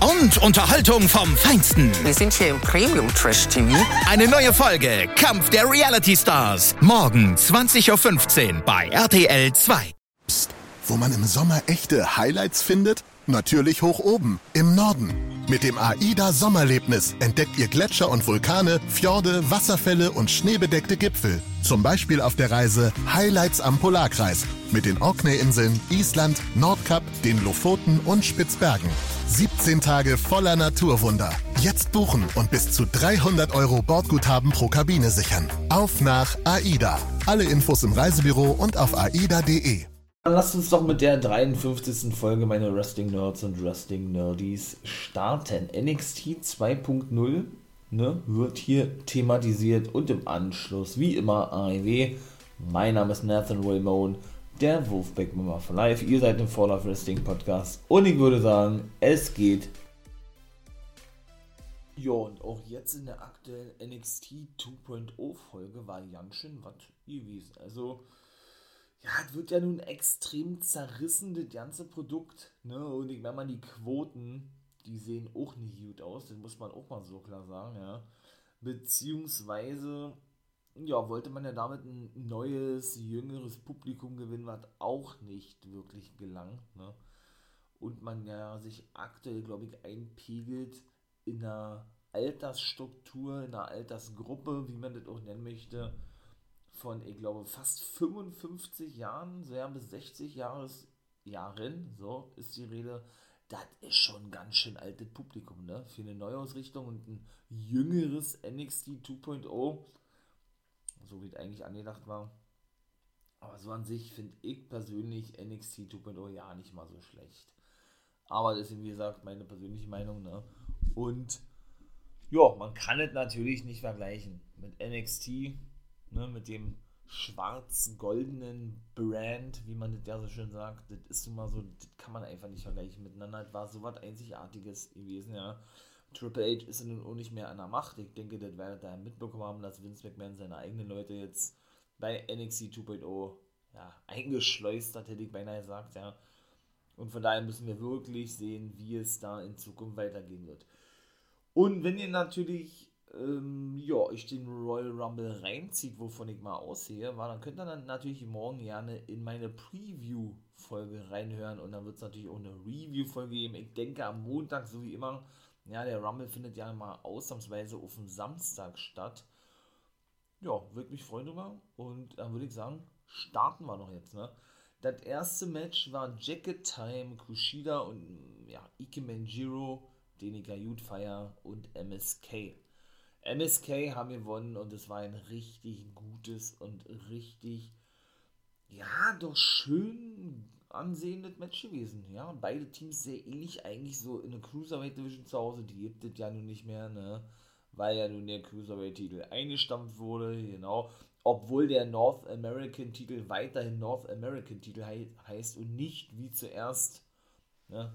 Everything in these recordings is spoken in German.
Und Unterhaltung vom Feinsten. Wir sind hier im Premium Trash TV. Eine neue Folge Kampf der Reality Stars. Morgen 20.15 Uhr bei RTL 2. Psst, wo man im Sommer echte Highlights findet? Natürlich hoch oben, im Norden. Mit dem AIDA Sommerlebnis entdeckt ihr Gletscher und Vulkane, Fjorde, Wasserfälle und schneebedeckte Gipfel. Zum Beispiel auf der Reise Highlights am Polarkreis mit den Orkney-Inseln, Island, Nordkap, den Lofoten und Spitzbergen. 17 Tage voller Naturwunder. Jetzt buchen und bis zu 300 Euro Bordguthaben pro Kabine sichern. Auf nach AIDA. Alle Infos im Reisebüro und auf aida.de. Dann lasst uns doch mit der 53. Folge meiner Wrestling Nerds und Wrestling Nerdies starten. NXT 2.0 ne, wird hier thematisiert und im Anschluss, wie immer, AEW. Mein Name ist Nathan Raymond, der Wolfpack Mama for Life. Ihr seid im Fall of Wrestling Podcast und ich würde sagen, es geht. Ja, und auch jetzt in der aktuellen NXT 2.0 Folge war ganz schön was gewesen. Also, ja, es wird ja nun extrem zerrissen, das ganze Produkt. Ne? Und ich meine mal, die Quoten, die sehen auch nicht gut aus. Das muss man auch mal so klar sagen, ja. Beziehungsweise, ja, wollte man ja damit ein neues, jüngeres Publikum gewinnen, was auch nicht wirklich gelang. Ne? Und man ja sich aktuell, glaube ich, einpegelt in einer Altersstruktur, in einer Altersgruppe, wie man das auch nennen möchte von, ich glaube, fast 55 Jahren, so ja, bis 60 Jahres, Jahren, so ist die Rede. Das ist schon ein ganz schön altes Publikum, ne? Für eine Neuausrichtung und ein jüngeres NXT 2.0, so wie es eigentlich angedacht war. Aber so an sich finde ich persönlich NXT 2.0 ja nicht mal so schlecht. Aber das ist, wie gesagt, meine persönliche Meinung, ne? Und ja, man kann es natürlich nicht vergleichen mit NXT ne, mit dem schwarz-goldenen Brand, wie man das ja so schön sagt, das ist immer so, das kann man einfach nicht vergleichen miteinander. Das war so was Einzigartiges gewesen, ja. Triple H ist nun auch nicht mehr an der Macht. Ich denke, das werdet ihr mitbekommen haben, dass Vince McMahon seine eigenen Leute jetzt bei NXT 2.0 ja, eingeschleust hat, hätte ich beinahe gesagt, ja. Und von daher müssen wir wirklich sehen, wie es da in Zukunft weitergehen wird. Und wenn ihr natürlich ähm, ja, ich den Royal Rumble reinzieht, wovon ich mal aussehe, war, dann könnt ihr dann natürlich morgen gerne in meine Preview-Folge reinhören und dann wird es natürlich auch eine Review-Folge geben. Ich denke am Montag, so wie immer, ja, der Rumble findet ja mal ausnahmsweise auf dem Samstag statt. Ja, würde mich freuen drüber und dann würde ich sagen, starten wir noch jetzt, ne? Das erste Match war Jacket Time, Kushida und ja, Ike Manjiro, Denika Jutfire und MSK. MSK haben gewonnen und es war ein richtig gutes und richtig, ja, doch schön ansehendes Match gewesen. Ja, beide Teams sehr ähnlich, eigentlich so in der Cruiserweight Division zu Hause, die gibt es ja nun nicht mehr, ne? Weil ja nun der Cruiserweight-Titel eingestampft wurde, genau. Obwohl der North American-Titel weiterhin North American-Titel he heißt und nicht wie zuerst, ne?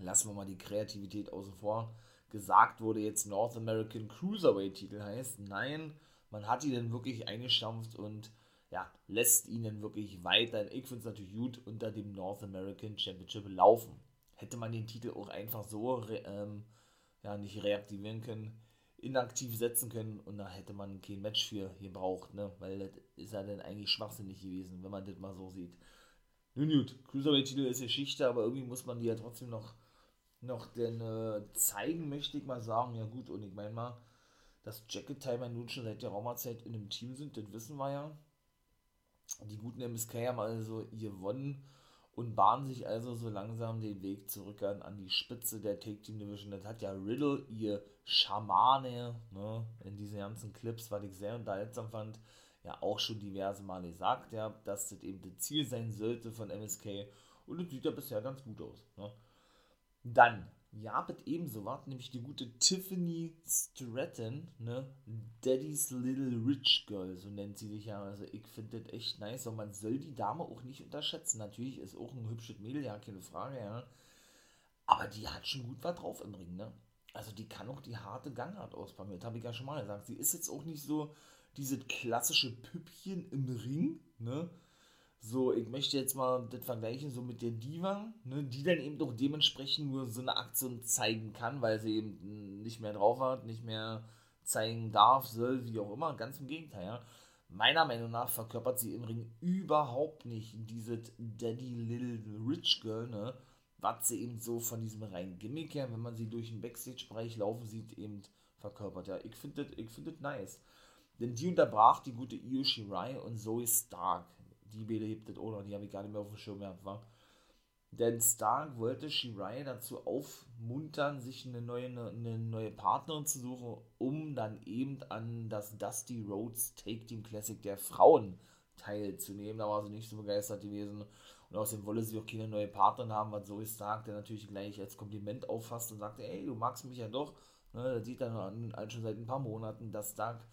Lassen wir mal die Kreativität außen vor gesagt wurde, jetzt North American Cruiserweight-Titel heißt. Nein, man hat ihn dann wirklich eingestampft und ja, lässt ihn dann wirklich weiter. Ich finde es natürlich gut unter dem North American Championship laufen. Hätte man den Titel auch einfach so ähm, ja, nicht reaktivieren können, inaktiv setzen können und da hätte man kein Match für gebraucht, ne? Weil das ist ja dann eigentlich schwachsinnig gewesen, wenn man das mal so sieht. Nun gut, Cruiserweight-Titel ist Geschichte, aber irgendwie muss man die ja trotzdem noch noch denn äh, zeigen, möchte ich mal sagen, ja gut, und ich meine mal, dass Jacket Timer nun schon seit der Raumerzeit in einem Team sind, das wissen wir ja. Die guten MSK haben also gewonnen und bahnen sich also so langsam den Weg zurück an, an die Spitze der Take Team Division. Das hat ja Riddle, ihr Schamane, ne, in diesen ganzen Clips, was ich sehr unterhaltsam fand, ja auch schon diverse Male gesagt, ja, dass das eben das Ziel sein sollte von MSK und das sieht ja bisher ganz gut aus. Ne. Dann, ja, mit ebenso was, nämlich die gute Tiffany Stratton, ne? Daddy's Little Rich Girl, so nennt sie sich ja. Also ich finde das echt nice und man soll die Dame auch nicht unterschätzen. Natürlich ist auch ein hübsches Mädel, ja, keine Frage, ja. Aber die hat schon gut was drauf im Ring, ne? Also die kann auch die harte Gangart auspacken. Das habe ich ja schon mal gesagt. Sie ist jetzt auch nicht so dieses klassische Püppchen im Ring, ne? So, ich möchte jetzt mal das vergleichen so mit der Diva, ne, die dann eben doch dementsprechend nur so eine Aktion zeigen kann, weil sie eben nicht mehr drauf hat, nicht mehr zeigen darf, soll, wie auch immer. Ganz im Gegenteil, ja. Meiner Meinung nach verkörpert sie im Ring überhaupt nicht dieses Daddy Little Rich Girl, ne, was sie eben so von diesem reinen Gimmick her, wenn man sie durch den Backstage-Bereich laufen sieht, eben verkörpert. Ja, ich finde das find nice. Denn die unterbrach die gute Io Shirai und Zoe Stark die belebt das auch noch, die habe ich gar nicht mehr auf dem Schirm gehabt, war. Denn Stark wollte Shirai dazu aufmuntern, sich eine neue, eine neue Partnerin zu suchen, um dann eben an das Dusty Rhodes Take Team Classic der Frauen teilzunehmen. Da war sie nicht so begeistert gewesen. Und außerdem wolle sie auch keine neue Partnerin haben, was Zoe Stark der natürlich gleich als Kompliment auffasst und sagte, ey, du magst mich ja doch. Ne, das sieht dann an, schon seit ein paar Monaten, dass Stark,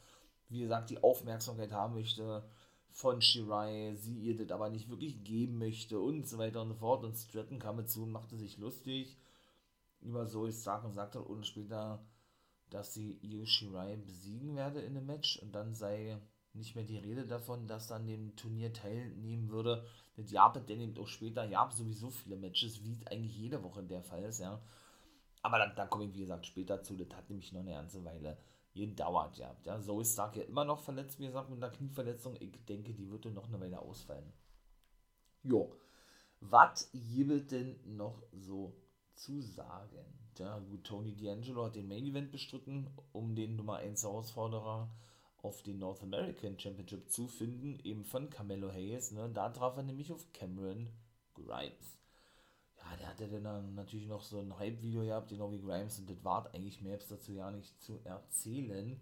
wie gesagt, die Aufmerksamkeit haben möchte von Shirai, sie ihr das aber nicht wirklich geben möchte und so weiter und so fort. Und Stratton kam dazu und machte sich lustig über Zoe Stark und sagte dann später, dass sie Io Shirai besiegen werde in dem Match und dann sei nicht mehr die Rede davon, dass dann dem Turnier teilnehmen würde. Mit Japan denn eben auch später, Japan sowieso viele Matches, wie es eigentlich jede Woche der Fall ist, ja. Aber dann, dann komme ich, wie gesagt, später zu, das hat nämlich noch eine ganze Weile gedauert ja. ja. So ist Stark ja immer noch verletzt, wie gesagt, mit einer Knieverletzung. Ich denke, die wird noch eine Weile ausfallen. Jo. Was gibt denn noch so zu sagen? Ja, gut, Tony D'Angelo hat den Main Event bestritten, um den Nummer 1 Herausforderer auf den North American Championship zu finden, eben von Camelo Hayes. Ne? Da traf er nämlich auf Cameron Grimes ja, der hatte dann natürlich noch so ein Hype-Video gehabt, genau wie Grimes, und das war eigentlich mehr dazu ja nicht zu erzählen.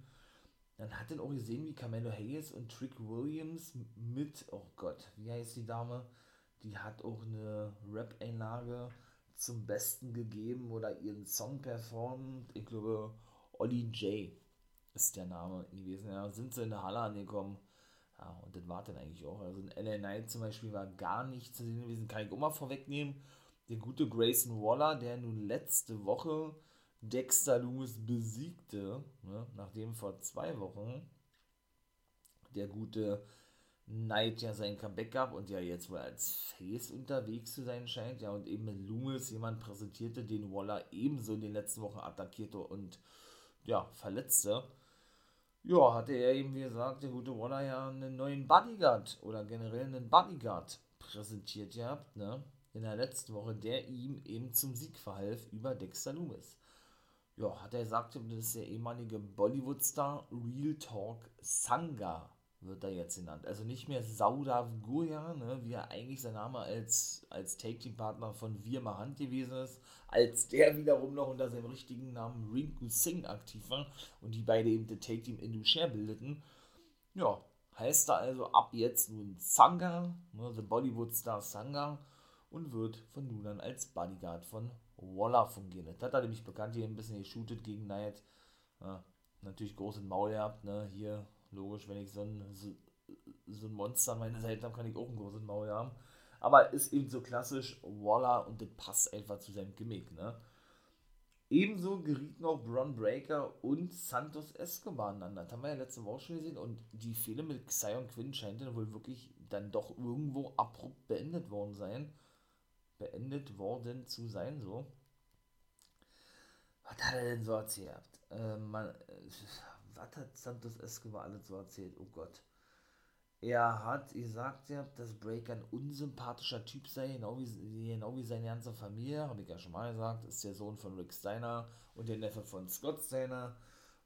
Dann hat er auch gesehen, wie Carmelo Hayes und Trick Williams mit, oh Gott, wie heißt die Dame? Die hat auch eine Rap-Einlage zum Besten gegeben oder ihren Song performt. Ich glaube, Olli J ist der Name gewesen. Ja, sind sie in der Halle angekommen. Ja, und das war dann eigentlich auch. Also in LA Knight zum Beispiel war gar nicht zu sehen gewesen. Kann ich auch mal vorwegnehmen der gute Grayson Waller, der nun letzte Woche Dexter Loomis besiegte, ne, nachdem vor zwei Wochen der gute Knight ja sein Comeback gab und ja jetzt wohl als Face unterwegs zu sein scheint, ja, und eben mit Loomis jemand präsentierte, den Waller ebenso in den letzten Wochen attackierte und ja, verletzte. Ja, hatte er eben, wie gesagt, der gute Waller ja einen neuen Bodyguard oder generell einen Bodyguard präsentiert gehabt, ne? In der letzten Woche, der ihm eben zum Sieg verhalf über Dexter Loomis. Ja, hat er gesagt, das ist der ehemalige Bollywood-Star Real Talk Sangha, wird er jetzt genannt. Also nicht mehr Saudav Gurja, ne, wie er eigentlich sein Name als, als Take-Team-Partner von Wir Mahant gewesen ist, als der wiederum noch unter seinem richtigen Namen Rinku Singh aktiv war und die beide eben das Take-Team Indusher bildeten. Ja, heißt er also ab jetzt nun Sangha, ne, The Bollywood-Star Sangha und wird von nun an als Bodyguard von Waller fungieren. Das hat er nämlich bekannt hier ein bisschen geshootet gegen Knight. Ja, natürlich großen Maul gehabt, ne? Hier, logisch, wenn ich so ein, so, so ein Monster an meiner Seite habe, kann ich auch ein großes Maul haben. Aber ist eben so klassisch Waller und das passt einfach zu seinem Gimmick, ne? Ebenso gerieten auch Bron Breaker und Santos Escobar aneinander. Das haben wir ja letzte Woche schon gesehen. Und die Fehler mit Xion Quinn scheint dann wohl wirklich dann doch irgendwo abrupt beendet worden sein beendet worden zu sein, so. Was hat er denn so erzählt? Äh, man, äh, was hat Santos Escobar alles so erzählt? Oh Gott. Er hat gesagt, ja, dass Breaker ein unsympathischer Typ sei, genau wie, genau wie seine ganze Familie, habe ich ja schon mal gesagt, ist der Sohn von Rick Steiner und der Neffe von Scott Steiner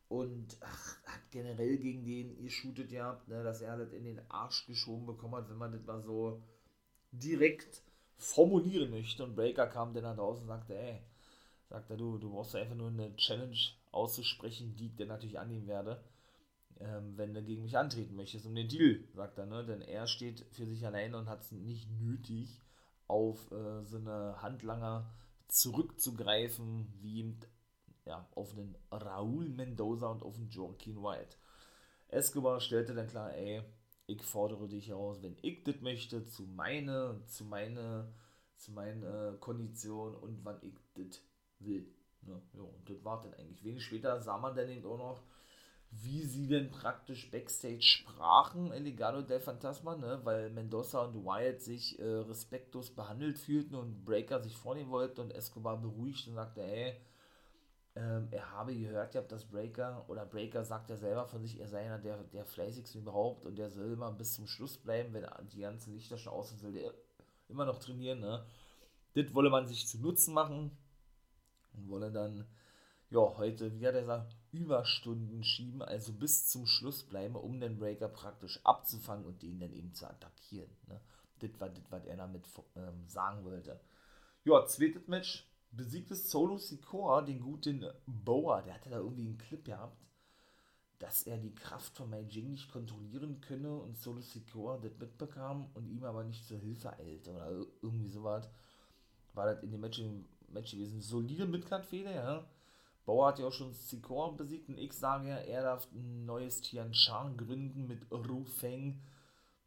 und ach, hat generell gegen den geshootet gehabt, ne, dass er das in den Arsch geschoben bekommen hat, wenn man das mal so direkt formulieren möchte. Und Breaker kam dann nach draußen und sagte, ey, sagt er, du, du brauchst einfach nur eine Challenge auszusprechen, die ich dann natürlich annehmen werde, ähm, wenn du gegen mich antreten möchtest, um den Deal, sagt er, ne? Denn er steht für sich alleine und hat es nicht nötig, auf äh, so eine Handlanger zurückzugreifen, wie ja, auf den Raúl Mendoza und auf den Joaquin White. Escobar stellte dann klar, ey, ich fordere dich heraus, wenn ich das möchte, zu meine, zu meine, zu meiner Kondition und wann ich das will. Ne? Ja, und das war dann eigentlich. Wenig später sah man dann eben auch noch, wie sie denn praktisch Backstage sprachen, El Legado del Fantasma, ne? weil Mendoza und Wyatt sich äh, respektlos behandelt fühlten und Breaker sich vornehmen wollten und Escobar beruhigt und sagte, ey, ähm, er habe gehört, ihr habt das Breaker, oder Breaker sagt ja selber von sich, er sei einer der, der fleißigsten überhaupt und der soll immer bis zum Schluss bleiben, wenn die ganzen Lichter schon aus sind, soll der immer noch trainieren, ne? Das wolle man sich zu Nutzen machen und wolle dann, ja, heute, wie hat er gesagt, Überstunden schieben, also bis zum Schluss bleiben, um den Breaker praktisch abzufangen und den dann eben zu attackieren. Ne? Das war das, was er damit ähm, sagen wollte. Ja, zweites Match, besiegt es Solo Sikoa, den guten Boa, der hatte da irgendwie einen Clip gehabt, dass er die Kraft von Mai Jing nicht kontrollieren könne und Solo Sikoa das mitbekam und ihm aber nicht zur Hilfe eilte oder irgendwie sowas. War das in dem Match, Match gewesen. Solide Midcard-Fehler, ja. Bauer hat ja auch schon Sikor besiegt und ich sage ja, er darf ein neues Tian Shan gründen mit Ru Feng,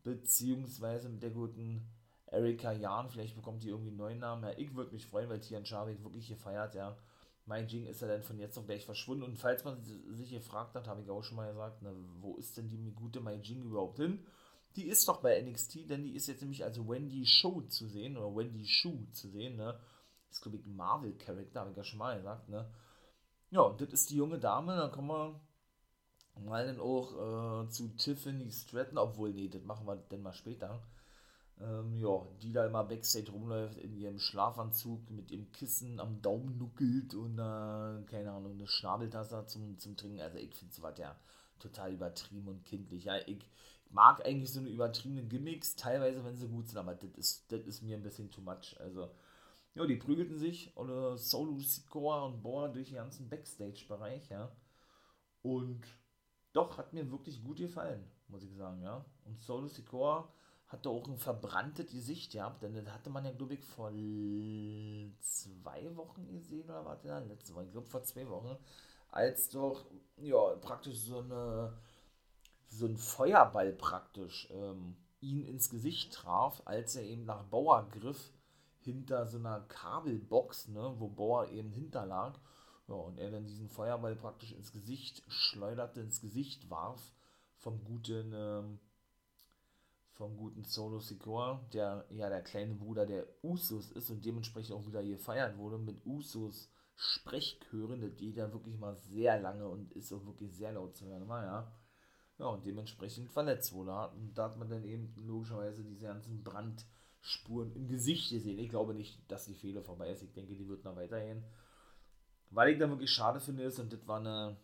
beziehungsweise mit der guten Erika Jan. Vielleicht bekommt die irgendwie einen neuen Namen. Ja, ich würde mich freuen, weil Tian wird wirklich gefeiert, ja. Mai Jing ist ja dann von jetzt auf gleich verschwunden. Und falls man sich gefragt hat, habe ich auch schon mal gesagt, na, wo ist denn die gute Mai Jing überhaupt hin? Die ist doch bei NXT, denn die ist jetzt nämlich als Wendy Show zu sehen, oder Wendy Shu zu sehen, ne? Das ist, glaube ich, ein Marvel-Charakter, habe ich ja schon mal gesagt, ne? Ja, und das ist die junge Dame, dann kommen wir mal dann auch äh, zu Tiffany Stratton, obwohl, nee, das machen wir dann mal später. Ähm, ja, die da immer Backstage rumläuft in ihrem Schlafanzug mit ihrem Kissen am Daumen nuckelt und äh, keine Ahnung, eine Schnabeltasse zum, zum Trinken. Also ich finde sowas ja total übertrieben und kindlich. Ja, ich mag eigentlich so eine übertriebene Gimmicks, teilweise, wenn sie gut sind, aber das ist, das ist mir ein bisschen too much. Also, ja, die prügelten sich, oder Solo Sikoa und Boa durch den ganzen Backstage-Bereich, ja. Und doch, hat mir wirklich gut gefallen, muss ich sagen, ja. Und Solo Sikoa hatte auch ein verbranntes Gesicht gehabt, denn das hatte man ja, glaube ich, vor zwei Wochen gesehen, oder warte, ja, letzte Woche, ich glaube vor zwei Wochen, als doch, ja, praktisch so eine, so ein Feuerball praktisch ähm, ihn ins Gesicht traf, als er eben nach Bauer griff, hinter so einer Kabelbox, ne, wo Bauer eben hinterlag. Ja, und er dann diesen Feuerball praktisch ins Gesicht schleuderte, ins Gesicht warf vom guten, ähm, vom guten Solo Sikoa, der ja der kleine Bruder der Usos ist und dementsprechend auch wieder gefeiert wurde mit Usos Sprechchören, geht ja wirklich mal sehr lange und ist auch wirklich sehr laut zu hören, war ja. Ja, und dementsprechend verletzt wurde. Und da hat man dann eben logischerweise diese ganzen Brand- Spuren im Gesicht gesehen. Ich glaube nicht, dass die Fehler vorbei ist. Ich denke, die wird noch weitergehen. Weil ich dann wirklich schade finde, ist, und das war eine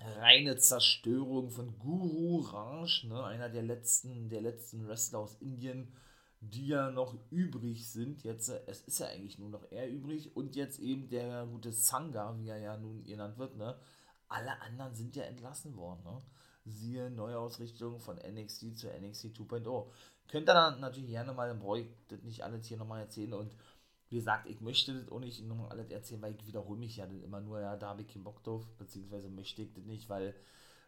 reine Zerstörung von Guru Raj, ne, einer der letzten, der letzten Wrestler aus Indien, die ja noch übrig sind. Jetzt, äh, es ist ja eigentlich nur noch er übrig und jetzt eben der gute Sangha, wie er ja nun genannt wird, ne. Alle anderen sind ja entlassen worden, ne. Siehe Neuausrichtung von NXT zu NXT 2.0. Könnt ihr dann natürlich gerne mal, brauche ich das nicht alles hier nochmal erzählen und wie gesagt, ich möchte das auch nicht nochmal alles erzählen, weil ich wiederhole mich ja dann immer nur, ja, da habe ich keinen Bock drauf, beziehungsweise möchte ich das nicht, weil,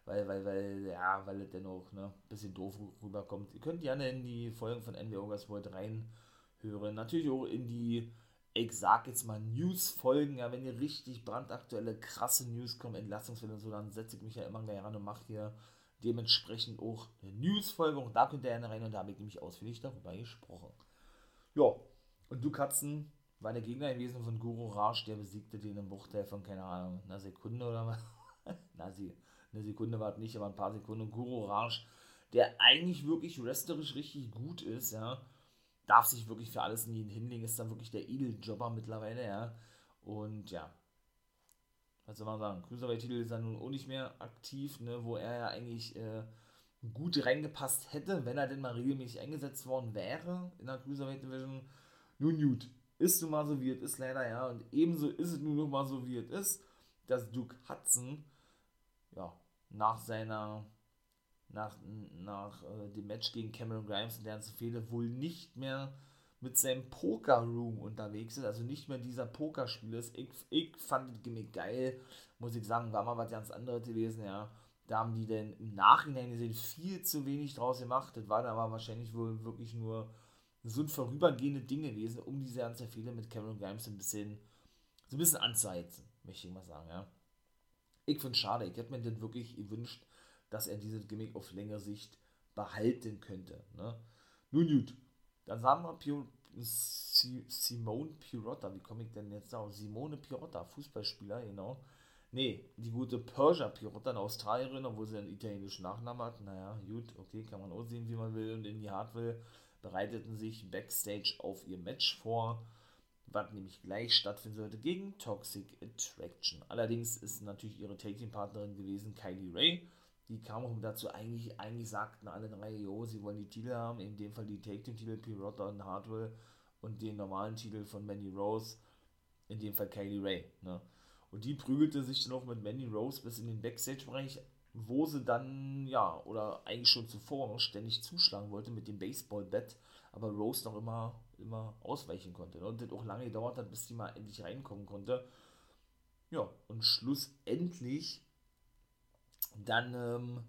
weil, weil, weil, ja, weil es dennoch, ne, ein bisschen doof rüberkommt. Ihr könnt gerne in die Folgen von NW August World reinhören, natürlich auch in die, ich sag jetzt mal, News-Folgen, ja, wenn ihr richtig brandaktuelle, krasse News kommen, Entlastungsfälle und so, dann setze ich mich ja immer gerne ran und mache hier dementsprechend auch eine News-Folge und da könnt ihr gerne rein und da habe ich nämlich ausführlich darüber gesprochen. Ja, und du Katzen war der Gegner gewesen von Guru Raj, der besiegte den im Bruchteil von, keine Ahnung, einer Sekunde oder was? Na, sie, eine Sekunde war es nicht, aber ein paar Sekunden. Und Guru Raj, der eigentlich wirklich wrestlerisch richtig gut ist, ja, darf sich wirklich für alles in ihn hinlegen, ist dann wirklich der Edeljobber mittlerweile, ja. Und ja, was soll man sagen, Cruiserweight-Titel ist ja nun auch nicht mehr aktiv, ne, wo er ja eigentlich äh, gut reingepasst hätte, wenn er denn mal regelmäßig eingesetzt worden wäre in der Cruiserweight Division. Nun gut, ist nun mal so wie es ist, leider, ja. Und ebenso ist es nun noch mal so wie es ist, dass Duke Hudson, ja, nach seiner, nach, nach äh, dem Match gegen Cameron Grimes und der ganzen Fehde wohl nicht mehr mit seinem Poker-Room unterwegs ist, also nicht mehr dieser Pokerspiel ist. Ich, ich fand das Gimmick geil, muss ich sagen, war mal was ganz anderes gewesen, ja. Da haben die denn im Nachhinein gesehen viel zu wenig draus gemacht. Das war dann aber wahrscheinlich wohl wirklich nur ein vorübergehende Ding gewesen, um diese ganze Fehler mit Cameron Grimes ein bisschen, so ein bisschen anzuheizen, möchte ich mal sagen, ja. Ich finde es schade, ich hätte mir das wirklich gewünscht, dass er dieses Gimmick auf längere Sicht behalten könnte. Ne? Nun gut, dann sagen wir Pio, Simone Pirotta, wie komme ich denn jetzt auf? Simone Pirotta, Fußballspieler, genau. Nee, die gute Persia Pirotta, eine Australierin, obwohl sie einen italienischen Nachnamen hat. Naja, gut, okay, kann man auch sehen, wie man will und in die Hart will. Bereiteten sich Backstage auf ihr Match vor, was nämlich gleich stattfinden sollte gegen Toxic Attraction. Allerdings ist natürlich ihre Take-Team-Partnerin gewesen Kylie Ray die kam auch dazu, eigentlich, eigentlich sagten alle drei, jo, sie wollen die Titel haben, in dem Fall die Take-Team-Titel, Pirotta und Hardwell und den normalen Titel von Mandy Rose, in dem Fall Kylie Ray. Ne? Und die prügelte sich dann auch mit Mandy Rose bis in den Backstage-Bereich, wo sie dann, ja, oder eigentlich schon zuvor noch ständig zuschlagen wollte mit dem Baseball-Bat, aber Rose noch immer, immer ausweichen konnte. Ne? Und das auch lange gedauert hat, bis sie mal endlich reinkommen konnte. Ja, und schlussendlich dann, ähm,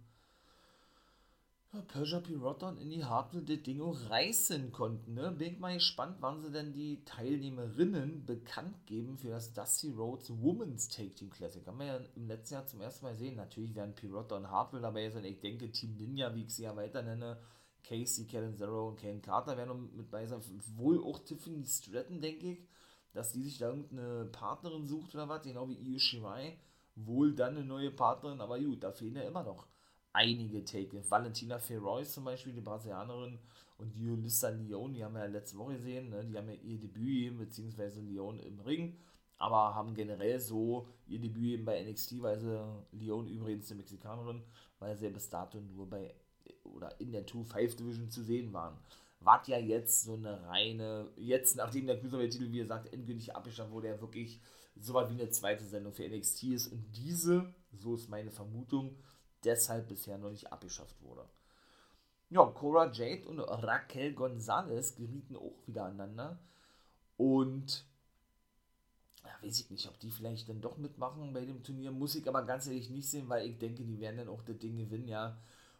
Persia Pirotta und Indy Hartwell das Ding auch reißen konnten. Ne? Bin ich mal gespannt, wann sie denn die Teilnehmerinnen bekannt geben für das Dusty Rhodes Women's Take Team Classic. Haben wir ja im letzten Jahr zum ersten Mal gesehen. Natürlich werden Pirotta und Hartwell dabei sein. Ich denke, Team Ninja, wie ich sie ja weiter nenne, Casey, Kellen Zero und Kane Carter werden mit bei sein. Wohl auch Tiffany Stratton, denke ich, dass die sich da irgendeine Partnerin sucht oder was, genau wie Io Shirai wohl dann eine neue Partnerin, aber gut, da fehlen ja immer noch einige Take. Valentina Ferrois zum Beispiel, die Brasilianerin, und Julissa Lyon, die haben wir ja letzte Woche gesehen, ne? die haben ja ihr Debüt beziehungsweise Lyon im Ring, aber haben generell so ihr Debüt eben bei NXT, weil sie, Lyon übrigens eine Mexikanerin, weil sie bis dato nur bei, oder in der 2-5 Division zu sehen waren. War ja jetzt so eine reine, jetzt nachdem der Cruiserweight-Titel, wie gesagt, endgültig abgeschafft wurde, ja wirklich so was wie eine zweite Sendung für NXT ist und diese, so ist meine Vermutung, deshalb bisher noch nicht abgeschafft wurde. Ja, Cora Jade und Raquel Gonzalez gerieten auch wieder aneinander und ja, weiß ich nicht, ob die vielleicht dann doch mitmachen bei dem Turnier, muss ich aber ganz ehrlich nicht sehen, weil ich denke, die werden dann auch das Ding gewinnen, ja,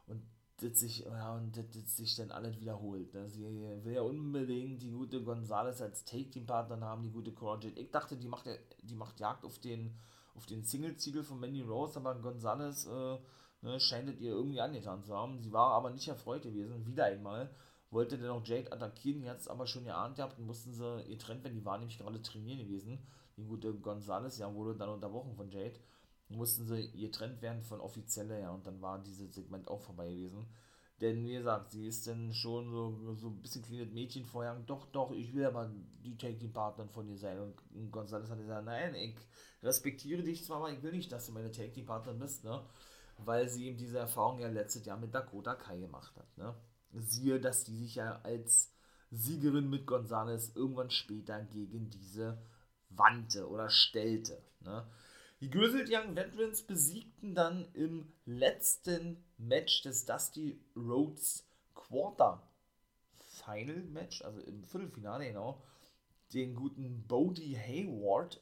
und das sich, ja, und das, das sich dann alles wiederholt. Ne? Sie will ja unbedingt die gute Gonzales als Take-Team-Partner haben, die gute Cora Jade. Ich dachte, die macht, die macht Jagd auf den, auf den Single-Ziegel von Mandy Rose, aber Gonzales äh, ne, scheint es ihr irgendwie angetan zu haben. Sie war aber nicht erfreut gewesen, wieder einmal. Wollte dann auch Jade attackieren, jetzt aber schon geahnt gehabt und mussten sie ihr trennt, wenn die war nämlich gerade trainieren gewesen. Die gute Gonzales, ja, wurde dann unterbrochen von Jade mussten sie getrennt werden von offizieller, ja, und dann war dieses Segment auch vorbei gewesen. Denn wie gesagt, sie ist dann schon so, so ein bisschen kleines Mädchen vorher, doch, doch, ich will aber die Take-Team-Partnerin von dir sein. Und González hat gesagt, nein, ich respektiere dich zwar, aber ich will nicht, dass du meine Take-Team-Partnerin bist, ne? Weil sie eben diese Erfahrung ja letztes Jahr mit Dakota Kai gemacht hat, ne? Siehe, dass die sich ja als Siegerin mit González irgendwann später gegen diese wandte oder stellte, ne? Die Grizzled Young Veterans besiegten dann im letzten Match des Dusty Rhodes Quarter Final Match, also im Viertelfinale genau, den guten Bodie Hayward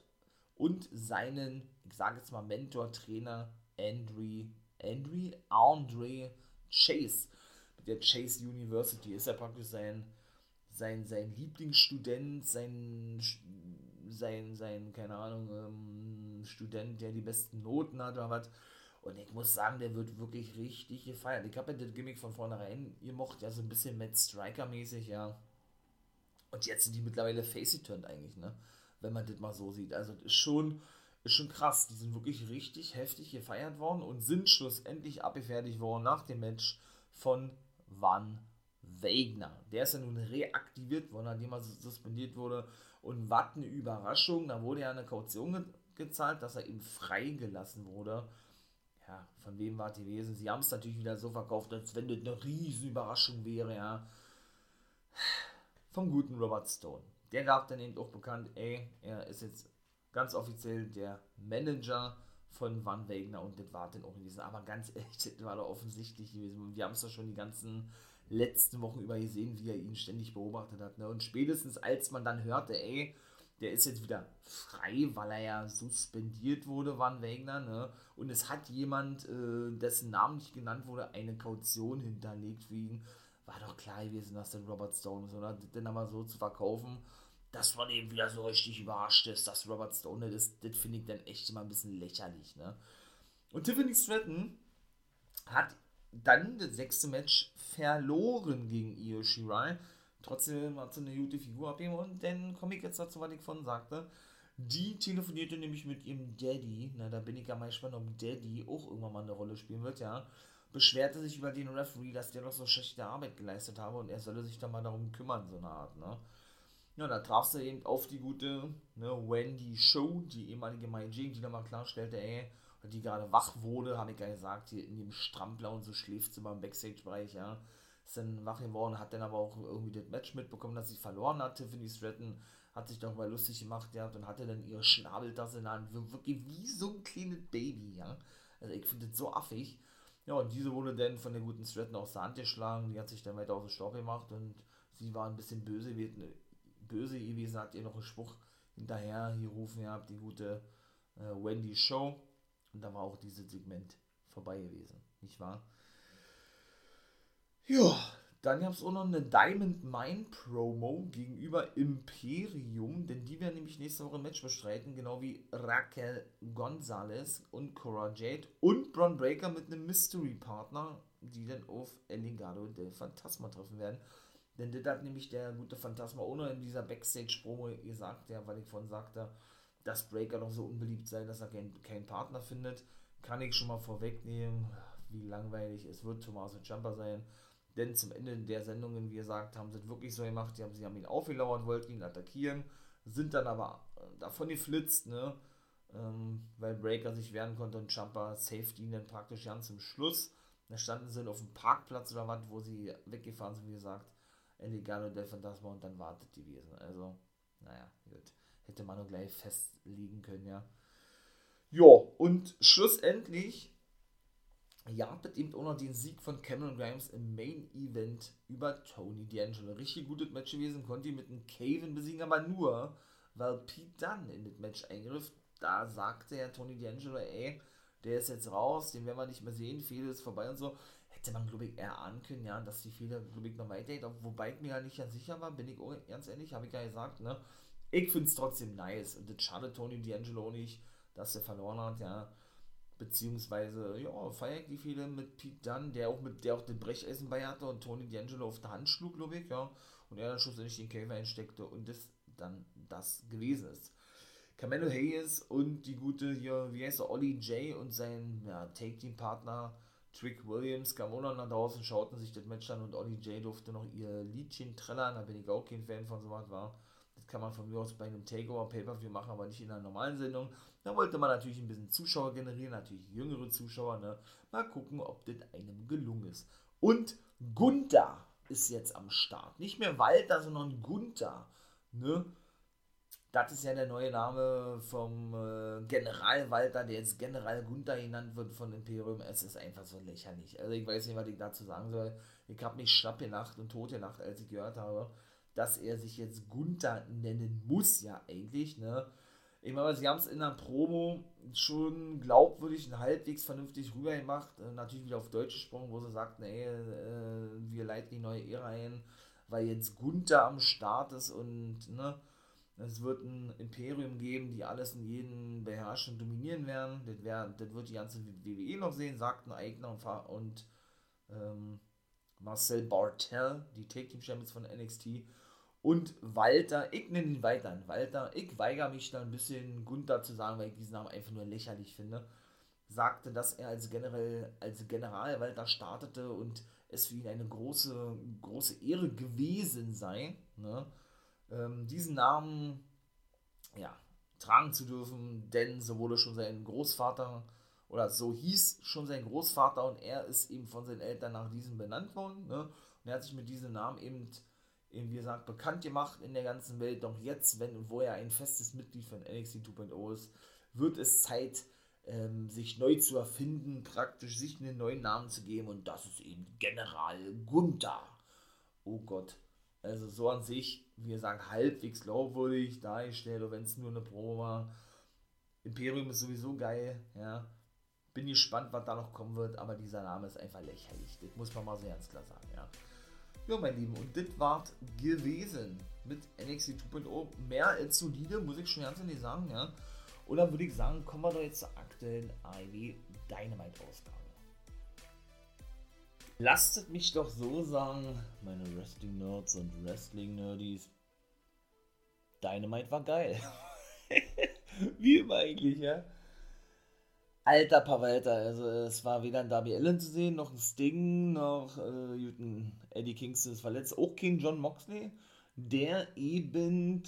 und seinen, ich sage jetzt mal, Mentor-Trainer Andre, Andre, Andre Chase. Mit der Chase University ist er praktisch sein, sein, sein Lieblingsstudent, sein, sein, sein, keine Ahnung, ähm, Student, der die besten Noten hat oder was. Und ich muss sagen, der wird wirklich richtig gefeiert. Ich habe ja das Gimmick von vornherein gemocht, ja, so ein bisschen Matt Striker-mäßig, ja. Und jetzt sind die mittlerweile face-turned eigentlich, ne? Wenn man das mal so sieht. Also, das ist schon, ist schon krass. Die sind wirklich richtig heftig gefeiert worden und sind schlussendlich abgefertigt worden nach dem Match von Van Wegner. Der ist ja nun reaktiviert worden, nachdem er suspendiert wurde. Und was eine Überraschung, da wurde ja eine Kaution gezahlt, dass er eben freigelassen wurde. Ja, von wem war die gewesen? Sie haben es natürlich wieder so verkauft, als wenn das eine riesen Überraschung wäre, ja. Vom guten Robert Stone. Der gab dann eben auch bekannt, ey, er ist jetzt ganz offiziell der Manager von Van Wegner und das war dann auch gewesen. Aber ganz ehrlich, das war doch offensichtlich gewesen. Wir haben es doch schon die ganzen letzten Wochen über gesehen, wie er ihn ständig beobachtet hat. Ne? Und spätestens als man dann hörte, ey, der ist jetzt wieder frei, weil er ja suspendiert wurde, Van Wegner, ne? Und es hat jemand, äh, dessen Namen nicht genannt wurde, eine Kaution hinterlegt für ihn. War doch klar gewesen, dass der Robert Stone ist, oder? Den aber so zu verkaufen, dass man eben wieder so richtig überrascht ist, dass Robert Stone ist, das finde ich dann echt immer ein bisschen lächerlich, ne? Und Tiffany Stratton hat dann das sechste Match verloren gegen Io Shirai. Trotzdem hat sie eine gute Figur abgegeben und dann komme ich jetzt dazu, was ich von sagte. Die telefonierte nämlich mit ihrem Daddy. Na, da bin ich ja mal gespannt, ob Daddy auch irgendwann mal eine Rolle spielen wird, ja. Beschwerte sich über den Referee, dass der noch so schlechte Arbeit geleistet habe und er solle sich da mal darum kümmern, so eine Art, ne. Ja, da traf sie eben auf die gute ne, Wendy Show, die ehemalige Mai Jing, die da mal klarstellte, ey, die gerade wach wurde, habe ich ja gesagt, hier in dem Strampler und so mal im Backstage-Bereich, ja. Ist dann wach geworden, hat dann aber auch irgendwie das Match mitbekommen, dass sie verloren hat. Tiffany Stratton hat sich doch mal lustig gemacht, ja, und hatte dann ihre Schnabeltasse in der Hand, wirklich wie so ein kleines Baby, ja. Also ich finde das so affig. Ja, und diese wurde dann von der guten Stratton aus der Hand geschlagen, die hat sich dann weiter aus dem Staub gemacht und sie war ein bisschen böse, böse gewesen, hat ihr noch einen Spruch hinterher gerufen, ihr habt die gute äh, Wendy Show und da war auch dieses Segment vorbei gewesen, nicht wahr? Ja, dann gab es auch noch eine Diamond Mine Promo gegenüber Imperium, denn die werden nämlich nächste Woche ein Match bestreiten, genau wie Raquel Gonzalez und Cora Jade und Braun Breaker mit einem Mystery Partner, die dann auf El Legado del Fantasma treffen werden. Denn das hat nämlich der gute Phantasma ohne in dieser Backstage-Promo gesagt, ja, weil ich vorhin sagte, dass Breaker noch so unbeliebt sei, dass er keinen kein Partner findet. Kann ich schon mal vorwegnehmen, wie langweilig es wird Tommaso Jumper sein. Denn zum Ende der Sendungen, wie gesagt, haben sie es wirklich so gemacht, die haben, sie haben ihn aufgelauert, wollten ihn attackieren, sind dann aber äh, davon geflitzt, ne? Ähm, weil Breaker sich wehren konnte und Jumper safety ihn dann praktisch ganz zum Schluss. Da standen sie auf dem Parkplatz oder was, wo sie weggefahren sind, wie gesagt. Eligano del Phantasma und dann wartet die Wesen. Also, naja, gut. Hätte man nur gleich festlegen können, ja. Ja, und schlussendlich jagtet eben auch noch den Sieg von Cameron Grimes im Main Event über Tony D'Angelo. Richtig gutes Match gewesen, konnte ihn mit einem Caven besiegen, aber nur, weil Pete Dunn in das Match eingriff. Da sagte ja Tony D'Angelo, ey, der ist jetzt raus, den werden wir nicht mehr sehen, viel ist vorbei und so hätte man, glaube ich, eher können, ja, dass die glaube ich, noch weitergeht. Wobei ich mir ja nicht ganz sicher war, bin ich auch ganz ehrlich, habe ich ja gesagt, ne? Ich finde es trotzdem nice. Und das schadet Tony D'Angelo nicht, dass er verloren hat, ja. Beziehungsweise, ja, feiert die viele mit Pete Dunn, der auch mit der auch den Brecheisen bei hatte und Tony D'Angelo auf der Hand schlug, glaube ich, ja. Und er dann schlussendlich den Käfer einsteckte und das dann das gewesen ist. Camelo Hayes und die gute hier, wie heißt er, Ollie J und sein ja, Take-Team-Partner Trick Williams kam auch noch nach draußen, schauten sich das Match an und Ollie J durfte noch ihr Liedchen trällern. Da bin ich auch kein Fan von so was war. Das kann man von mir aus bei einem Takeover Pay-Per-View machen, aber nicht in einer normalen Sendung. Da wollte man natürlich ein bisschen Zuschauer generieren, natürlich jüngere Zuschauer. Ne? Mal gucken, ob das einem gelungen ist. Und Gunther ist jetzt am Start. Nicht mehr Walter, sondern Gunther. Ne? Das ist ja der neue Name vom äh, General Walter, der jetzt General Gunther genannt wird von Imperium. Es ist einfach so lächerlich. Also ich weiß nicht, was ich dazu sagen soll. Ich habe mich schlapp gelacht und tot gelacht, als ich gehört habe, dass er sich jetzt Gunther nennen muss, ja eigentlich, ne? Ich meine, sie haben es in der Promo schon glaubwürdig und halbwegs vernünftig rübergemacht. Äh, natürlich wieder auf Deutsch gesprochen, wo sie sagten, ey, äh, wir leiten die neue Ära ein, weil jetzt Gunther am Start ist und, ne? Es wird ein Imperium geben, die alles und jeden beherrschen und dominieren werden. Das, wär, das wird die ganze WWE noch sehen, sagten Eigner und, und ähm, Marcel Bartel, die Take Team Champions von NXT. Und Walter, ich nenne ihn weiter Walter, ich weigere mich da ein bisschen Gunther zu sagen, weil ich diesen Namen einfach nur lächerlich finde. Sagte, dass er als, General, als General Walter startete und es für ihn eine große, große Ehre gewesen sei. Ne? Ähm, diesen Namen ja, tragen zu dürfen, denn so wurde schon sein Großvater oder so hieß schon sein Großvater und er ist eben von seinen Eltern nach diesem benannt worden. Ne? Und er hat sich mit diesem Namen eben, eben, wie gesagt, bekannt gemacht in der ganzen Welt. Doch jetzt, wenn wo er ein festes Mitglied von NXT 2.0 ist, wird es Zeit, ähm, sich neu zu erfinden, praktisch sich einen neuen Namen zu geben und das ist eben General Gunther. oh Gott. Also so an sich, wie gesagt, halbwegs glaubwürdig dargestellt, auch wenn es nur eine Probe war. Imperium ist sowieso geil, ja. Bin gespannt, was da noch kommen wird, aber dieser Name ist einfach lächerlich. Das muss man mal so ganz klar sagen, ja. Ja, mein Lieben, und das war gewesen mit NXT 2.0. Mehr als solide, muss ich schon ganz ehrlich sagen, ja. Und dann würde ich sagen, kommen wir doch jetzt zur aktuellen AEW Dynamite-Ausgabe. Lasst mich doch so sagen, meine Wrestling-Nerds und Wrestling-Nerdies. Dynamite war geil. Wie immer eigentlich, ja. Alter Pavalter, also es war weder ein Darby Allen zu sehen, noch ein Sting, noch äh, Eddie Kingston ist verletzt, auch King John Moxley, der eben,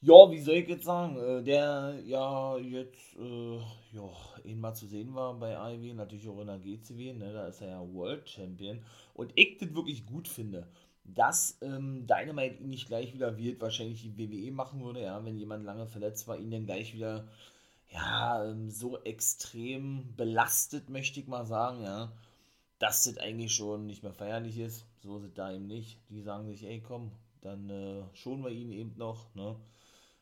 ja, wie soll ich jetzt sagen, äh, der ja jetzt, äh, ja, ihn mal zu sehen war bei AEW, natürlich auch in der GCW, ne, da ist er ja World Champion und ich das wirklich gut finde, dass ähm, Dynamite ihn nicht gleich wieder wird, wahrscheinlich die WWE machen würde, ja, wenn jemand lange verletzt war, ihn dann gleich wieder ja, ähm, so extrem belastet, möchte ich mal sagen, ja, dass das eigentlich schon nicht mehr feierlich ist. So sind da eben nicht. Die sagen sich, ey, komm, dann äh, schonen wir ihn eben noch, ne?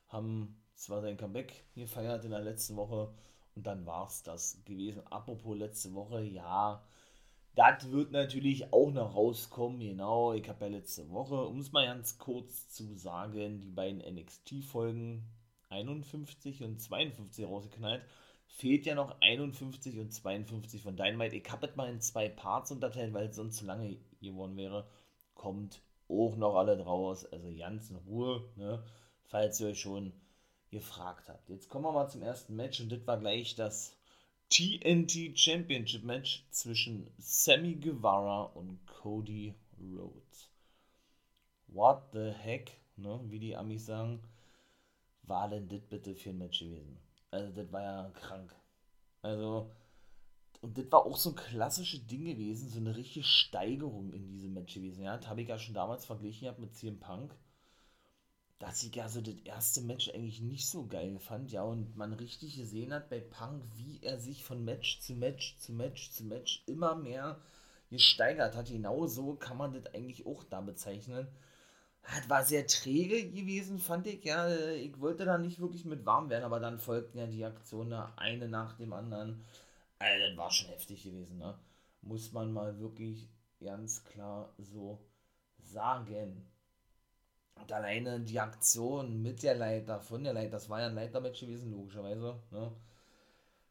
Haben zwar sein Comeback gefeiert in der letzten Woche und dann war es das gewesen. Apropos letzte Woche, ja, das wird natürlich auch noch rauskommen, genau. Ich habe ja letzte Woche, um es mal ganz kurz zu sagen, die beiden NXT-Folgen 51 und 52 rausgeknallt. Fehlt ja noch 51 und 52 von Dynamite. Ich habe das mal in zwei Parts unterteilt, weil es sonst zu lange geworden wäre. Kommt auch noch alle draus. Also ganz in Ruhe, ne? Falls ihr euch schon gefragt habt. Jetzt kommen wir mal zum ersten Match und das war gleich das TNT Championship Match zwischen Sammy Guevara und Cody Rhodes. What the heck, ne? wie die Amis sagen war denn das bitte für ein Match gewesen? Also, das war ja krank. Also, und das war auch so ein klassisches Ding gewesen, so eine richtige Steigerung in diesem Match gewesen. Ja, das habe ich ja schon damals verglichen mit CM Punk. Dass ich ja so das erste Match eigentlich nicht so geil fand, ja, und man richtig gesehen hat bei Punk, wie er sich von Match zu Match zu Match zu Match immer mehr gesteigert hat. Genau so kann man das eigentlich auch da bezeichnen. Das war sehr träge gewesen, fand ich. Ja, ich wollte da nicht wirklich mit warm werden, aber dann folgten ja die Aktionen eine nach dem anderen. Also, das war schon heftig gewesen, ne? Muss man mal wirklich ganz klar so sagen. Und alleine die Aktion mit der Leiter, von der Leiter, das war ja ein Leitermatch gewesen, logischerweise. Ne?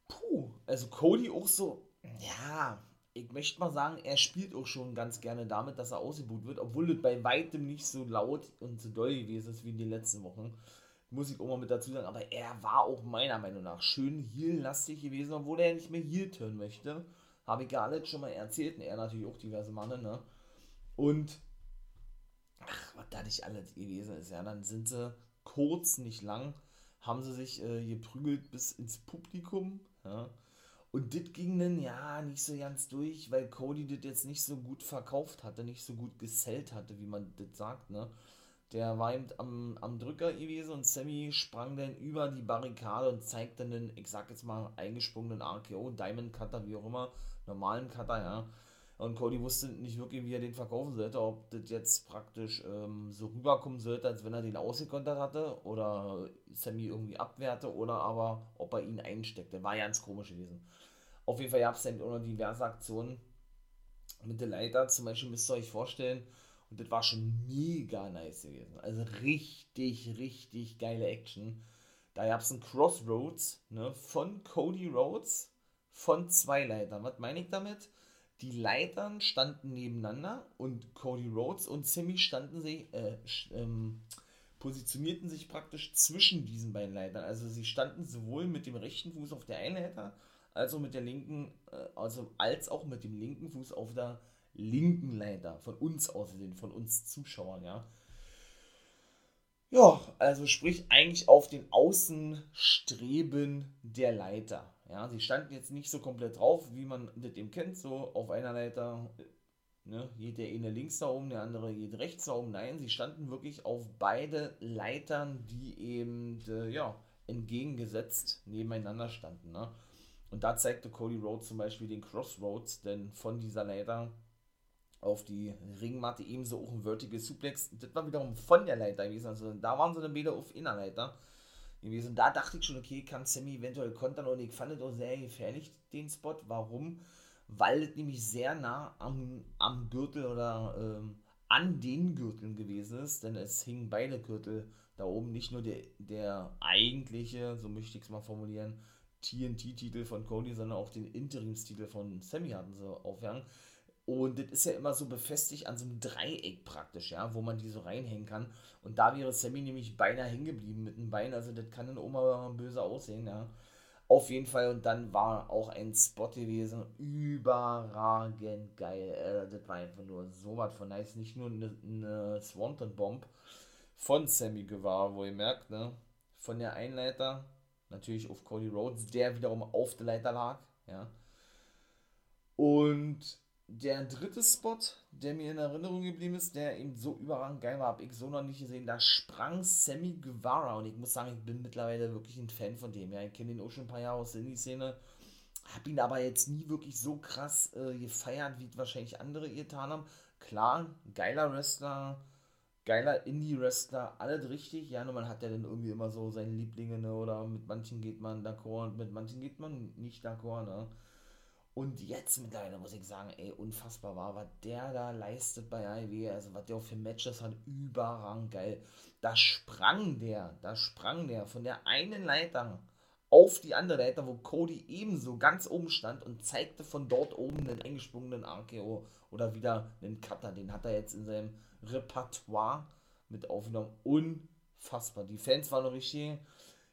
Puh, also Cody auch so, ja, ich möchte mal sagen, er spielt auch schon ganz gerne damit, dass er ausgebucht wird, obwohl das bei weitem nicht so laut und so doll gewesen ist wie in den letzten Wochen. Muss ich auch mal mit dazu sagen, aber er war auch meiner Meinung nach schön heel-lastig gewesen, obwohl er nicht mehr heel turn möchte. Habe ich gar nicht schon mal erzählt und er natürlich auch diverse Manne, ne? Und, ach, was da nicht alles gewesen ist, ja, dann sind sie kurz, nicht lang, haben sie sich äh, geprügelt bis ins Publikum, ja und das ging dann ja nicht so ganz durch, weil Cody das jetzt nicht so gut verkauft hatte, nicht so gut gesellt hatte, wie man das sagt, ne? Der war eben am, am Drücker gewesen und Sammy sprang dann über die Barrikade und zeigte einen, ich sag jetzt mal, eingesprungenen RKO, Diamond Cutter, wie auch immer, normalen Cutter, ja. Und Cody wusste nicht wirklich, wie er den verkaufen sollte, ob das jetzt praktisch ähm, so rüberkommen sollte, als wenn er den ausgekontert hatte oder Sammy irgendwie abwehrte oder aber ob er ihn einsteckte. War ganz komisch gewesen. Auf jeden Fall gab es dann auch noch diverse Aktionen mit der Leiter. Zum Beispiel müsst ihr euch vorstellen, und das war schon mega nice gewesen. Also richtig, richtig geile Action. Da gab es ein Crossroads ne, von Cody Rhodes von zwei Leitern. Was meine ich damit? Die Leitern standen nebeneinander und Cody Rhodes und Sammy standen sie, äh, ähm, positionierten sich praktisch zwischen diesen beiden Leitern. Also sie standen sowohl mit dem rechten Fuß auf der einen Leiter also mit der linken, äh, also als auch mit dem linken Fuß auf der linken Leiter, von uns aus gesehen, von uns Zuschauern, ja. Ja, also sprich eigentlich auf den Außenstreben der Leiter. Ja, sie standen jetzt nicht so komplett drauf, wie man das eben kennt, so auf einer Leiter, ne, geht der eine links da oben, der andere geht rechts da oben. Nein, sie standen wirklich auf beide Leitern, die eben, äh, ja, entgegengesetzt nebeneinander standen, ne. Und da zeigte Cody Rhodes zum Beispiel den Crossroads, denn von dieser Leiter auf die Ringmatte, ebenso auch ein Vertical Suplex. Das war wiederum von der Leiter gewesen, also da waren sie dann wieder auf Innerleiter gewesen. Da dachte ich schon, okay, kann Sammy eventuell kontern und ich fand es auch sehr gefährlich, den Spot. Warum? Weil es nämlich sehr nah am, am Gürtel oder ähm, an den Gürteln gewesen ist, denn es hingen beide Gürtel da oben, nicht nur der, der eigentliche, so möchte ich es mal formulieren, TNT-Titel von Cody, sondern auch den Interimstitel von Sammy hatten sie aufgehangen. Und das ist ja immer so befestigt an so einem Dreieck praktisch, ja, wo man die so reinhängen kann. Und da wäre Sammy nämlich beinahe hängen geblieben mit dem Bein. Also das kann dann mal böse aussehen, ja. Auf jeden Fall. Und dann war auch ein Spot gewesen. Überragend geil. Äh, das war einfach nur so was von nice. Nicht nur eine, eine Swanton Bomb von Sammy Guevara, wo ihr merkt, ne? Von der Einleiter, natürlich auf Cody Rhodes, der wiederum auf der Leiter lag, ja. Und der dritte Spot, der mir in Erinnerung geblieben ist, der eben so überragend geil war, habe ich so noch nicht gesehen. Da sprang Sammy Guevara und ich muss sagen, ich bin mittlerweile wirklich ein Fan von dem. Ja, ich kenne ihn auch schon ein paar Jahre aus der Indie-Szene, habe ihn aber jetzt nie wirklich so krass äh, gefeiert, wie wahrscheinlich andere getan haben. Klar, geiler Wrestler, geiler Indie-Wrestler, alles richtig. Ja, nur man hat ja dann irgendwie immer so seine Lieblinge, ne? oder mit manchen geht man d'accord und mit manchen geht man nicht d'accord, ne? Und jetzt mittlerweile muss ich sagen, ey, unfassbar war, was der da leistet bei AEW, also was der auch für Matches hat, überragend geil. Da sprang der, da sprang der von der einen Leiter auf die andere Leiter, wo Cody ebenso ganz oben stand und zeigte von dort oben einen eingesprungenen RKO oder wieder einen Cutter. Den hat er jetzt in seinem Repertoire mit aufgenommen. Unfassbar. Die Fans waren noch richtig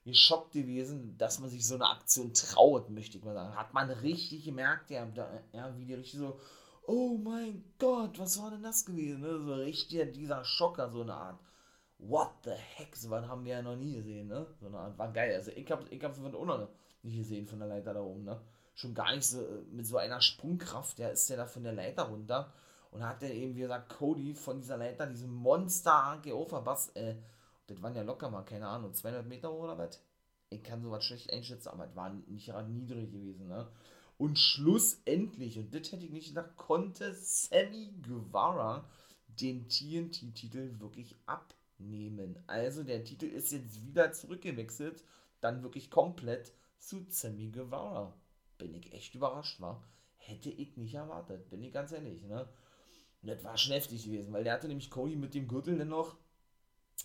geschockt gewesen, dass man sich so eine Aktion traut, möchte ich mal sagen. Hat man richtig gemerkt, ja, ja wie die richtig so, oh mein Gott, was war denn das gewesen? Ne? So richtig dieser Schocker, so eine Art. What the heck, so was haben wir ja noch nie gesehen, ne? So eine Art, war geil. Also ich hab, ich hab's von noch nicht gesehen von der Leiter da oben, ne? Schon gar nicht so äh, mit so einer Sprungkraft, der ist ja da von der Leiter runter und hat dann eben, wie gesagt, Cody von dieser Leiter, diesem Monster AGO verpasst, äh, das waren ja locker mal, keine Ahnung, 200 Meter oder was? Ich kann sowas schlecht einschätzen, aber es war nicht gerade niedrig gewesen, ne? Und schlussendlich, und das hätte ich nicht gedacht, konnte Sammy Guevara den TNT-Titel wirklich abnehmen. Also der Titel ist jetzt wieder zurückgewechselt, dann wirklich komplett zu Sammy Guevara. Bin ich echt überrascht, war. Hätte ich nicht erwartet, bin ich ganz ehrlich, ne? Und das war schon gewesen, weil der hatte nämlich Cody mit dem Gürtel dann noch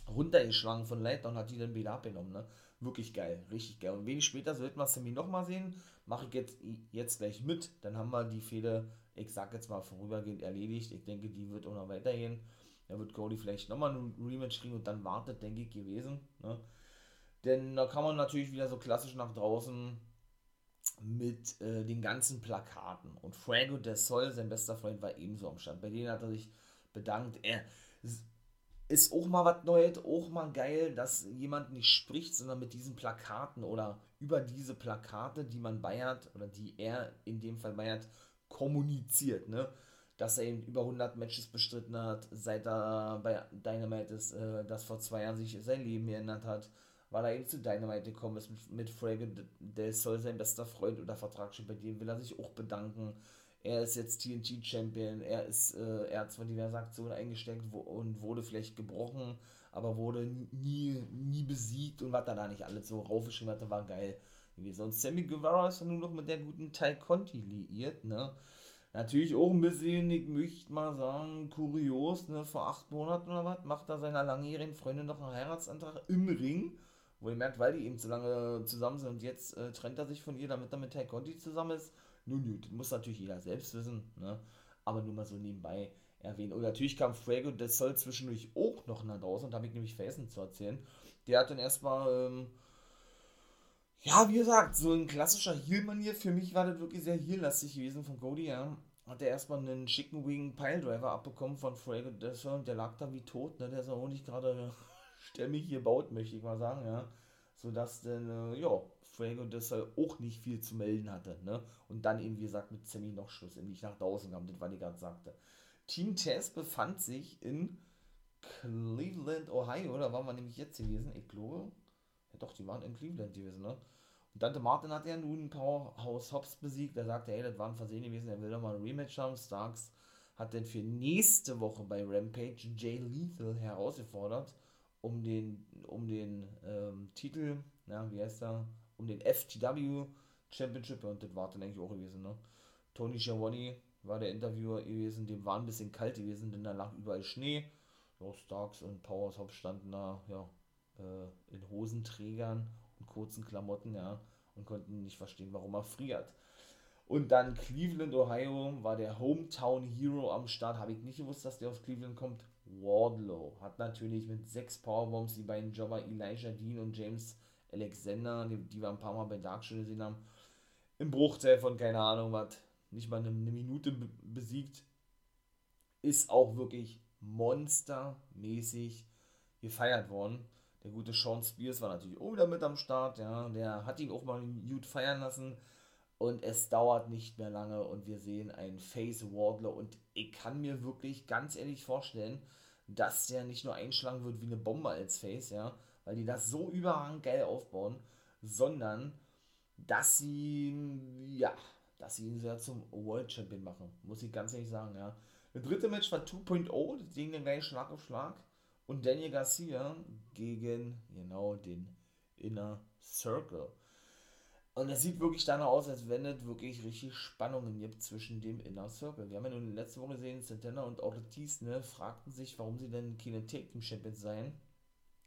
runtergeschlagen von Leiter und hat die dann wieder abgenommen. Ne? Wirklich geil, richtig geil. Und wenig später sollten wir Sammy nochmal sehen. Mache ich jetzt, jetzt gleich mit. Dann haben wir die Fehde, ich sag jetzt mal vorübergehend erledigt. Ich denke, die wird auch noch weitergehen. Da wird Cody vielleicht nochmal ein Rematch kriegen und dann wartet, denke ich, gewesen. Ne? Denn da kann man natürlich wieder so klassisch nach draußen mit äh, den ganzen Plakaten. Und Franco der Sol, sein bester Freund, war ebenso am Stand. Bei denen hat er sich bedankt. Er ist auch mal was Neues, auch mal geil, dass jemand nicht spricht, sondern mit diesen Plakaten oder über diese Plakate, die man Bayert oder die er in dem Fall Bayert kommuniziert, ne? Dass er eben über 100 Matches bestritten hat, seit er bei Dynamite ist, äh, dass vor zwei Jahren sich sein Leben geändert hat, weil er eben zu Dynamite gekommen ist mit, mit Frage, der soll sein bester Freund oder Vertrag schon bei dem will er sich auch bedanken er ist jetzt TNT-Champion, er ist, äh, er hat zwar diverse Aktionen eingesteckt wo, und wurde vielleicht gebrochen, aber wurde nie, nie besiegt und was da da nicht alles so raufgeschrieben hatte, war geil gewesen. Und Sammy Guevara ist ja nur noch mit der guten Ty Conti liiert, ne? Natürlich auch ein bisschen, ich möchte mal sagen, kurios, ne? Vor acht Monaten oder was macht er seiner langjährigen Freundin noch einen Heiratsantrag im Ring, wo ihr merkt, weil die eben zu lange zusammen sind und jetzt äh, trennt er sich von ihr, damit er mit Ty Conti zusammen ist nun gut, muss natürlich jeder selbst wissen, ne? aber nur mal so nebenbei erwähnen. Und natürlich kam Fuego, das soll zwischendurch auch noch nach draußen, und habe ich nämlich vergessen zu erzählen. Der hat dann erstmal, ähm, ja, wie gesagt, so ein klassischer Heal-Manier. Für mich war das wirklich sehr heal-lastig gewesen von Cody, ja. Hat er erstmal einen Chicken Wing Piledriver abbekommen von Fuego, und der lag da wie tot, ne? Der ist auch nicht gerade stämmig gebaut, möchte ich mal sagen, ja. Sodass dann, äh, ja, Fuego deshalb auch nicht viel zu melden hatte. Ne? Und dann eben, wie gesagt, mit Sammy noch schlussendlich nach draußen kam, das war die gerade sagte. Team Tess befand sich in Cleveland, Ohio, da waren wir nämlich jetzt gewesen, ich glaube. Ja doch, die waren in Cleveland gewesen, ne? Und Dante Martin hat ja nun Powerhouse Hobbs besiegt, der sagte, ey, das war ein Versehen gewesen, er will doch mal ein Rematch haben. Starks hat denn für nächste Woche bei Rampage Jay Lethal herausgefordert, um den, um den ähm, Titel, na, wie heißt er, um den FTW Championship, und das war dann eigentlich auch gewesen, ne? Tony Schiavone war der Interviewer gewesen, dem war ein bisschen kalt gewesen, denn da lag überall Schnee. Ja, Starks und Powers Hobbs standen da, ja, äh, in Hosenträgern und kurzen Klamotten, ja, und konnten nicht verstehen, warum er friert. Und dann Cleveland, Ohio, war der Hometown Hero am Start. Habe ich nicht gewusst, dass der aus Cleveland kommt. Wardlow hat natürlich mit sechs Powerbombs die beiden Jobber Elijah Dean und James Alexander, die, die wir ein paar Mal bei Dark Show gesehen haben, im Bruchteil von keine Ahnung was, nicht mal eine, eine Minute besiegt. Ist auch wirklich monstermäßig gefeiert worden. Der gute Sean Spears war natürlich auch wieder mit am Start, ja. Der hat ihn auch mal gut feiern lassen. Und es dauert nicht mehr lange und wir sehen einen Face Wardler. Und ich kann mir wirklich ganz ehrlich vorstellen, dass der nicht nur einschlagen wird wie eine Bombe als Face, ja, weil die das so überragend geil aufbauen, sondern dass sie, ja, dass sie ihn sehr zum World Champion machen, muss ich ganz ehrlich sagen, ja. Der dritte Match war 2.0, das ging dann gleich Schlag auf Schlag. Und Daniel Garcia gegen, genau, den Inner Circle. Und es sieht wirklich danach aus, als wenn es wirklich richtig Spannungen gibt zwischen dem Inner Circle. Wir haben ja nun letzte Woche gesehen, Santana und Ortiz ne, fragten sich, warum sie denn keine Take Team Champions seien.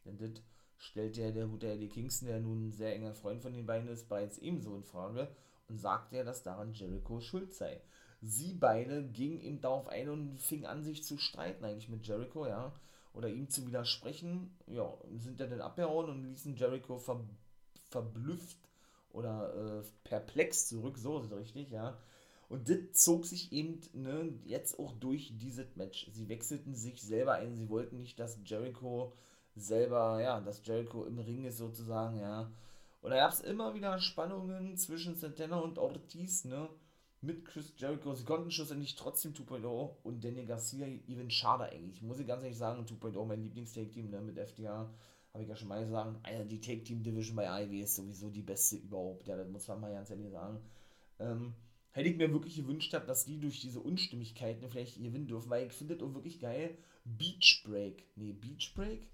Denn das stellt ja der gute Eddie Kingston, der nun ein sehr enger Freund von den beiden ist, bereits ebenso in Frage und sagte ja, dass daran Jericho schuld sei. Sie beide gingen ihm darauf ein und fingen an, sich zu streiten, eigentlich mit Jericho, ja, oder ihm zu widersprechen. Ja, sind dann abgehauen und ließen Jericho ver verblüfft oder äh, perplex zurück, so ist es richtig, ja. Und das zog sich eben ne, jetzt auch durch dieses Match. Sie wechselten sich selber ein, sie wollten nicht, dass Jericho selber, ja, dass Jericho im Ring ist sozusagen, ja. Und da gab es immer wieder Spannungen zwischen Santana und Ortiz, ne, mit Chris Jericho. Sie konnten schlussendlich trotzdem 2.0 und Danny Garcia, even schade eigentlich. Muss ich ganz ehrlich sagen, 2.0 mein Lieblings-Take-Team, ne, mit FTA habe ich ja schon mal gesagt, Alter, die Take Team Division bei IW ist sowieso die beste überhaupt. Ja, das muss man mal ganz ehrlich sagen. Ähm, hätte ich mir wirklich gewünscht, dass die durch diese Unstimmigkeiten vielleicht gewinnen dürfen, weil ich finde das auch wirklich geil. Beach Break. Nee, Beach Break?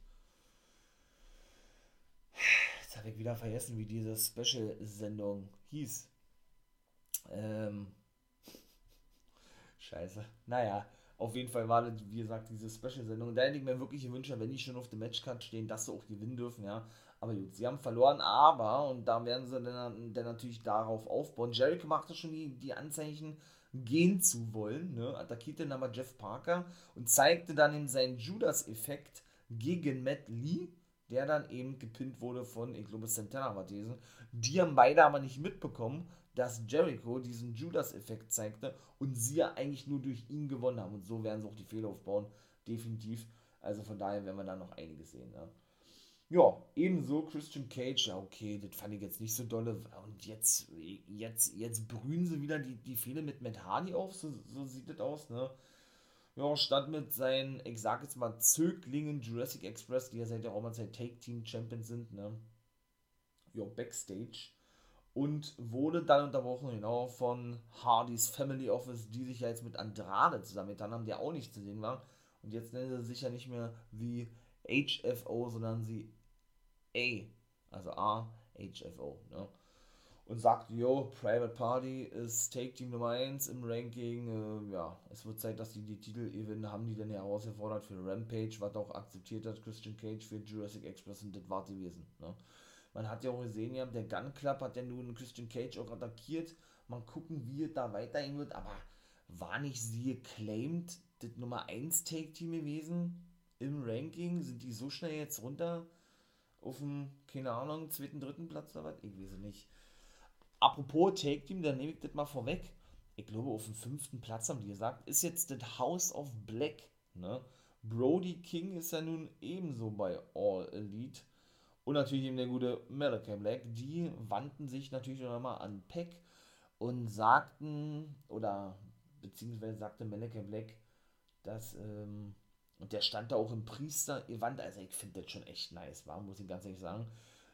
Jetzt habe ich wieder vergessen, wie diese Special-Sendung hieß. Ähm. Scheiße. Naja, auf jeden Fall war das, wie gesagt, diese Special-Sendung. Da hätte ich mir wirklich gewünscht, wenn die schon auf der Matchcard stehen, dass sie auch gewinnen dürfen, ja. Aber gut, sie haben verloren, aber, und da werden sie dann, dann natürlich darauf aufbauen. Jericho machte schon die, die Anzeichen, gehen zu wollen, ne? attackierte dann aber Jeff Parker und zeigte dann in seinen Judas-Effekt gegen Matt Lee, der dann eben gepinnt wurde von, ich glaube, Santana war diese. Die haben beide aber nicht mitbekommen, dass Jericho diesen Judas-Effekt zeigte und sie ja eigentlich nur durch ihn gewonnen haben. Und so werden sie auch die Fehler aufbauen, definitiv. Also von daher werden wir da noch einiges sehen. Ne? Ja, ebenso Christian Cage, ja okay, das fand ich jetzt nicht so dolle. Und jetzt, jetzt, jetzt brühen sie wieder die, die Fehler mit Matt Hardy auf, so, so sieht das aus, ne? Ja, stand mit seinen, ich sag jetzt mal, Zöglingen Jurassic Express, die ja seit der Roma-Zeit Take-Team-Champions sind, ne? Ja, Backstage und wurde dann unterbrochen, genau, von Hardys Family Office, die sich ja jetzt mit Andrade zusammengetan haben, der auch nicht zu sehen war. Und jetzt nennen sie sich ja nicht mehr wie HFO, sondern sie A, also A, HFO, ne? Und sagt, yo, Private Party ist Take Team Nummer 1 im Ranking. Äh, ja, es wird Zeit, dass die die Titel eben haben, die dann herausgefordert für Rampage, was auch akzeptiert hat, Christian Cage für Jurassic Express und das war gewesen, ne? Man hat ja auch gesehen, ja, der Gun Club hat ja nun Christian Cage auch attackiert. Mal gucken, wie es da weiterhin wird. Aber war nicht sie claimed das Nummer 1 Take-Team gewesen im Ranking? Sind die so schnell jetzt runter auf dem, keine Ahnung, zweiten, dritten Platz oder was? Ich weiß es nicht. Apropos Take-Team, dann nehme ich das mal vorweg. Ich glaube, auf dem fünften Platz haben die gesagt, ist jetzt das House of Black. Ne? Brody King ist ja nun ebenso bei All Elite und natürlich eben der gute Malachi Black, die wandten sich natürlich noch einmal an Peck und sagten, oder beziehungsweise sagte Malachi Black, dass, ähm, und der stand da auch im Priester-Event, also ich finde das schon echt nice, war, muss ich ganz ehrlich sagen.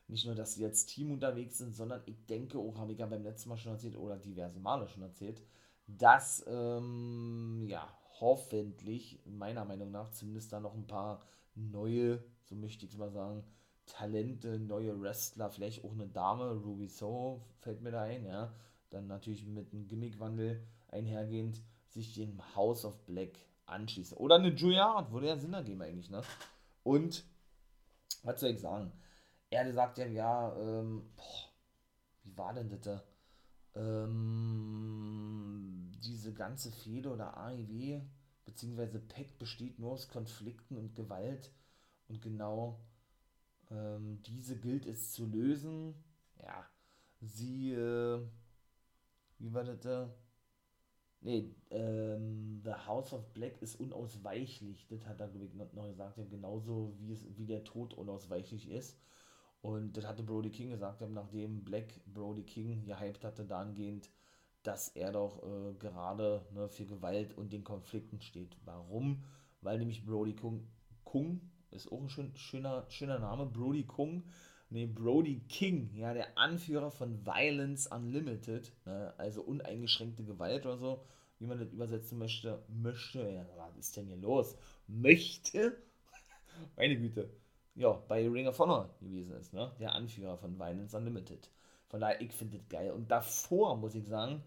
Nicht nur, dass sie jetzt Team unterwegs sind, sondern ich denke auch, habe ich ja beim letzten Mal schon erzählt, oder diverse Male schon erzählt, dass, ähm, ja, hoffentlich, meiner Meinung nach, zumindest da noch ein paar neue, so möchte ich es mal sagen, Talente, neue Wrestler, vielleicht auch eine Dame, Ruby Soho fällt mir da ein, ja. Dann natürlich mit einem Gimmickwandel einhergehend sich dem House of Black anschließen. Oder eine Hart, würde ja Sinn ergeben eigentlich, ne? Und, was soll ich sagen? Er sagt ja, ja, ähm, boah, wie war denn das da? Ähm, diese ganze Fehde oder AIW, beziehungsweise PEC besteht nur aus Konflikten und Gewalt. Und genau ähm, diese gilt es zu lösen. Ja, sie, äh, wie war das da? Nee, ähm, The House of Black ist unausweichlich. Das hat er, glaube ich, noch gesagt. Genauso wie, es, wie der Tod unausweichlich ist. Und das hatte Brody King gesagt, nachdem Black Brody King gehypt hatte, dahingehend, dass er doch äh, gerade ne, für Gewalt und den Konflikten steht. Warum? Weil nämlich Brody Kung, Kung ist auch ein schön, schöner, schöner Name, Brody Kung, nee, Brody King, ja, der Anführer von Violence Unlimited, ne, also uneingeschränkte Gewalt oder so, wie man das übersetzen möchte, möchte, ja, was ist denn hier los? Möchte? Meine Güte. Ja, bei Ring of Honor gewesen ist, ne, der Anführer von Violence Unlimited. Von daher, ich finde das geil. Und davor, muss ich sagen,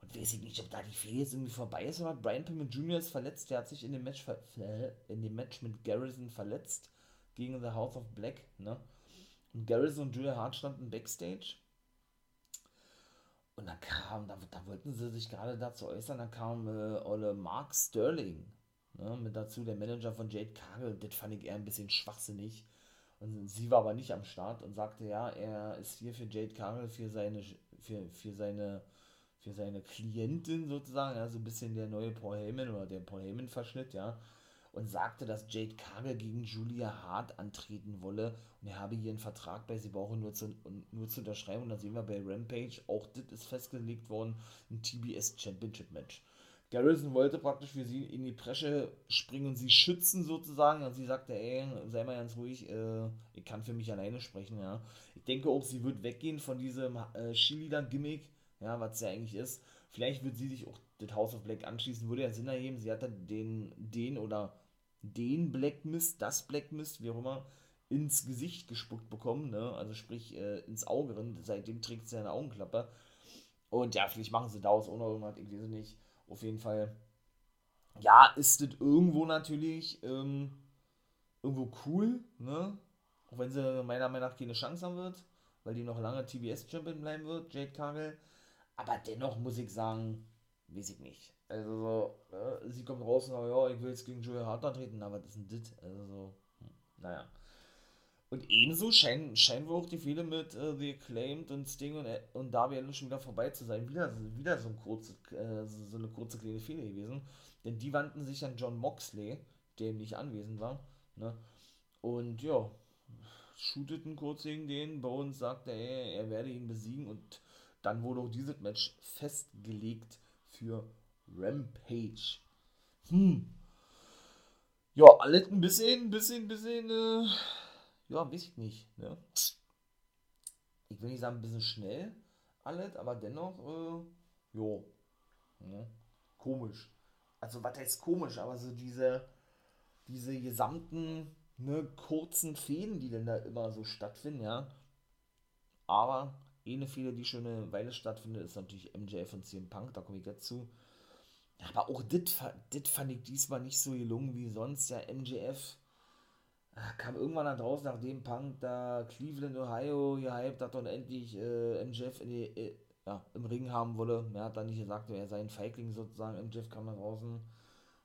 und weiß ich nicht, ob da die Fehde jetzt irgendwie vorbei ist oder Brian Pillman Jr. ist verletzt. Der hat sich in dem Match, äh, in dem Match mit Garrison verletzt gegen The House of Black. Ne? Und Garrison und Julia Hart standen backstage. Und dann kam, da, da wollten sie sich gerade dazu äußern, dann kam äh, Olle Mark Sterling ne, mit dazu, der Manager von Jade Cargill. Das fand ich eher ein bisschen schwachsinnig. Und sie war aber nicht am Start und sagte, ja, er ist hier für Jade Cargill, für seine, für, für seine für seine Klientin sozusagen, ja, so ein bisschen der neue Paul Heyman oder der Paul Heyman-Verschnitt, ja, und sagte, dass Jade Cargill gegen Julia Hart antreten wolle und er habe hier einen Vertrag bei, sie brauche nur zu, nur zu unterschreiben und da sehen wir bei Rampage, auch das ist festgelegt worden, ein TBS Championship Match. Garrison wollte praktisch für sie in die Presche springen und sie schützen sozusagen. Und sie sagte, ey, sei mal ganz ruhig, äh, ich kann für mich alleine sprechen, ja. Ich denke auch, sie wird weggehen von diesem äh, Cheerleader-Gimmick, ja, was ja eigentlich ist. Vielleicht wird sie sich auch das House of Black anschließen, würde ja Sinn ergeben. Sie hat dann den, den oder den Black Mist, das Black Mist, wie auch immer, ins Gesicht gespuckt bekommen, ne? Also sprich äh, ins Auge drin. Seitdem trägt sie eine Augenklappe. Und ja, vielleicht machen sie daraus auch noch irgendwas, ich weiß nicht. Auf jeden Fall, ja, ist das irgendwo natürlich ähm, irgendwo cool, ne? Auch wenn sie meiner Meinung nach keine Chance haben wird, weil die noch lange TBS-Champion bleiben wird, Jade Cargill. Aber dennoch muss ich sagen, weiß ich nicht. Also so, äh, sie kommt raus und sagt, ja, ich will jetzt gegen Joey Hart treten, aber das ist ein Dit. Also so, hm, naja. Und ebenso scheinen, scheinen wohl auch die Fehler mit äh, The Acclaimed und Sting und, äh, und Darby Allin schon wieder vorbei zu sein. Wieder, wieder so, ein kurze, äh, so eine kurze kleine Fehler gewesen. Denn die wandten sich an John Moxley, der nicht anwesend war. Ne? Und ja, shooteten kurz gegen den. Bones sagte, ey, er werde ihn besiegen und dann wurde auch dieses Match festgelegt für Rampage. Hm. Ja, alles ein bisschen, bisschen, bisschen, äh, ja, weiß ich nicht, ne? Ich will nicht sagen, ein bisschen schnell, alles, aber dennoch, äh, jo, ne? Komisch. Also, was heißt komisch, aber so diese, diese gesamten, ne, kurzen Fäden, die denn da immer so stattfinden, ja. Aber eine Fehler, die schon eine Weile stattfindet, ist natürlich MJF und CM Punk, da komme ich dazu. Aber auch das fand ich diesmal nicht so gelungen wie sonst. Ja, MJF kam irgendwann da draußen, nachdem Punk da Cleveland, Ohio gehypt hat und endlich äh, MJF die, äh, ja, im Ring haben wolle. Er hat dann nicht gesagt, er sei ein Feigling sozusagen. MJF kam da draußen,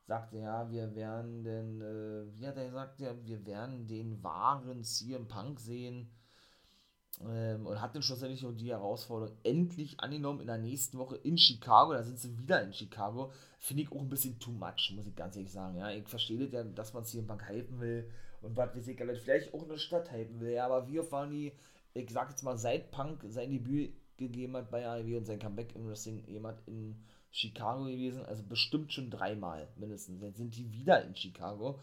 sagte ja, wir werden den, äh, wie hat er gesagt, ja, wir werden den wahren CM Punk sehen ähm, und hat dann schlussendlich die Herausforderung endlich angenommen in der nächsten Woche in Chicago. Da sind sie wieder in Chicago. Finde ich auch ein bisschen too much, muss ich ganz ehrlich sagen. Ja, ich verstehe das ja, dass man im Bank hypen will und was weiß ich, vielleicht auch eine Stadt hypen will. Aber wir waren die, ich sag jetzt mal, seit Punk sein Debüt gegeben hat bei AEW und sein Comeback im Wrestling jemand in Chicago gewesen, also bestimmt schon dreimal mindestens. Jetzt sind die wieder in Chicago.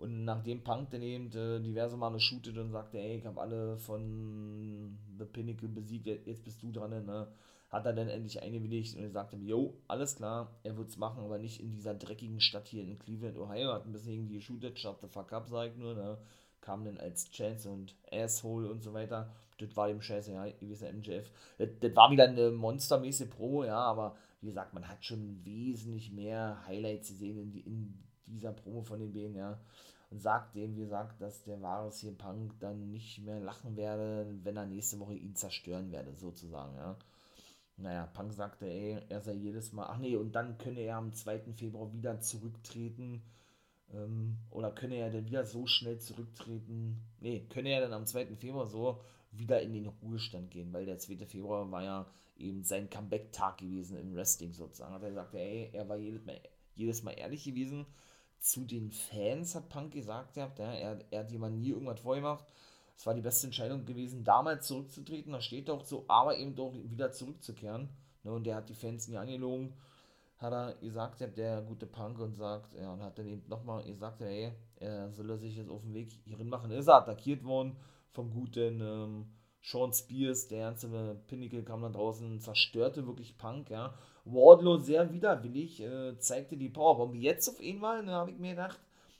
Und nachdem Punk dann eben äh, diverse Male shootet und sagte, ey, ich habe alle von The Pinnacle besiegt, jetzt bist du dran, ne? hat er dann endlich eingewilligt und sagte mir, jo, alles klar, er wird es machen, aber nicht in dieser dreckigen Stadt hier in Cleveland, Ohio, hat ein bisschen irgendwie geshootet, shut the fuck up, sag ich nur, ne? kam dann als Chance und Asshole und so weiter, das war dem Scheiße, ja, gewisser MJF, das, das war wieder eine monstermäßige Promo, ja, aber wie gesagt, man hat schon wesentlich mehr Highlights gesehen in, in dieser Promo von den beiden, ja, und sagt dem, wie gesagt, dass der wahre hier Punk dann nicht mehr lachen werde, wenn er nächste Woche ihn zerstören werde, sozusagen, ja. Naja, Punk sagte, ey, er sei jedes Mal, ach nee, und dann könne er am 2. Februar wieder zurücktreten, ähm, oder könne er dann wieder so schnell zurücktreten, nee, könne er dann am 2. Februar so wieder in den Ruhestand gehen, weil der 2. Februar war ja eben sein Comeback-Tag gewesen im Wrestling sozusagen. Hat er gesagt, ey, er war jedes Mal, jedes Mal ehrlich gewesen. Zu den Fans hat Punk gesagt, ja, er, er hat jemand nie irgendwas vorgemacht es war die beste Entscheidung gewesen, damals zurückzutreten, da steht auch so, aber eben doch wieder zurückzukehren. Ne, und der hat die Fans nie angelogen, hat er gesagt, der gute Punk, und sagt, ja, und hat dann eben nochmal gesagt, ey, er soll er sich jetzt auf den Weg hierin machen. Ist er attackiert worden vom guten ähm, Sean Spears, der ganze Pinnacle kam dann draußen, zerstörte wirklich Punk, ja. Wardlow sehr widerwillig, äh, zeigte die Powerbomb. Jetzt auf einmal, ne, habe ich mir gedacht,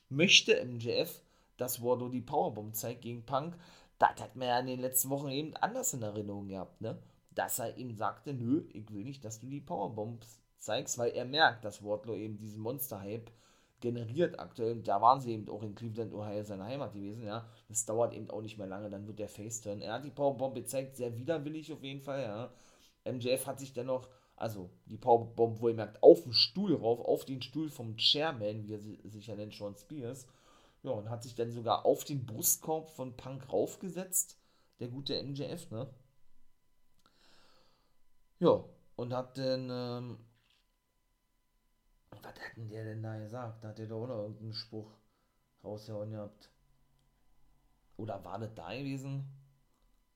möchte MJF dass Wardlow die Powerbomb zeigt gegen Punk, das hat man ja in den letzten Wochen eben anders in Erinnerung gehabt, ne? Dass er ihm sagte, nö, ich will nicht, dass du die Powerbombs zeigst, weil er merkt, dass Wardlow eben diesen Monster-Hype generiert aktuell. Da waren sie eben auch in Cleveland, Ohio, seine Heimat gewesen, ja. Das dauert eben auch nicht mehr lange, dann wird der Face-Turn. Er hat die Powerbomb gezeigt, sehr widerwillig auf jeden Fall, ja. MJF hat sich dennoch, also die Powerbomb, wo ihr merkt, auf den Stuhl rauf, auf den Stuhl vom Chairman, wie er sich ja nennt, Sean Spears, ja, und hat sich dann sogar auf den Brustkorb von Punk raufgesetzt, der gute MJF, ne? Ja, und hat dann, ähm, was hat denn der denn da gesagt? Da hat der doch noch irgendeinen Spruch rausgehauen gehabt. Oder war das da gewesen?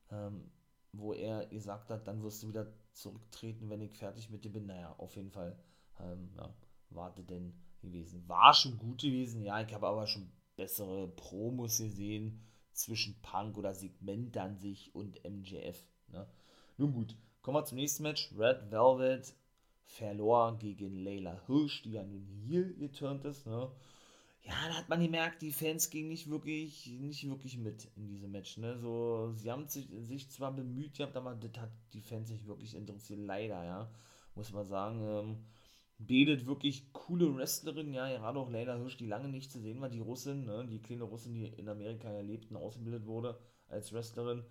Ähm, wo er gesagt hat, dann wirst du wieder zurücktreten, wenn ich fertig mit dir bin. Naja, auf jeden Fall, ähm, ja, warte denn gewesen. War schon gut gewesen, ja, ich habe aber schon bessere Promos gesehen zwischen Punk oder Segment an sich und MJF. Ne? Nun gut, kommen wir zum nächsten Match. Red Velvet verlor gegen Layla Hirsch, die ja nun hier geturnt ist. Ne? Ja, da hat man gemerkt, die Fans gingen nicht wirklich, nicht wirklich mit in diesem Match. Ne? So, sie haben sich, sich zwar bemüht, aber das hat die Fans nicht wirklich interessiert, leider, ja. Muss man sagen. Ähm, Bedet wirklich coole Wrestlerin, ja, gerade auch Leila Hirsch, die lange nicht zu sehen war, die Russin, ne, die kleine Russin, die in Amerika erlebt und ausgebildet wurde als Wrestlerin,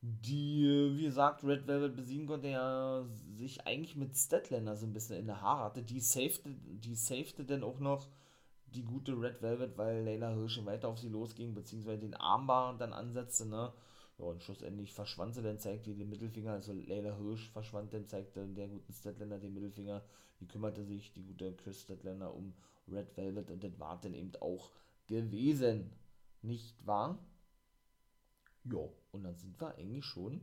die, wie gesagt, Red Velvet besiegen konnte, ja, sich eigentlich mit Statlander so ein bisschen in der Haare hatte, die safete, die safete dann auch noch die gute Red Velvet, weil Leila Hirsch weiter auf sie losging, beziehungsweise den Armbar dann ansetzte, ne, ja, und schlussendlich verschwand sie, dann zeigte den Mittelfinger, also Leila Hirsch verschwand, dann zeigte der guten Statlander den Mittelfinger, die kümmerte sich, die gute Chris Statlander, um Red Velvet und das war dann eben auch gewesen. Nicht wahr? Ja, und dann sind wir eigentlich schon,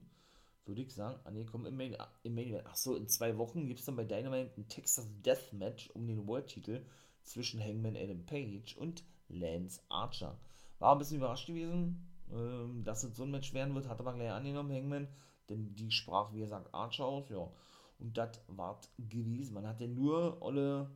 würde ich sagen, angekommen im Main, Event. Achso, in zwei Wochen gibt es dann bei Dynamite ein Texas Death Match um den World-Titel zwischen Hangman Adam Page und Lance Archer. War ein bisschen überrascht gewesen, ähm, dass es so ein Match werden wird, hat aber gleich angenommen, Hangman, denn die sprach, wie gesagt, Archer aus, ja. Und das war gewesen. Man hat ja nur alle,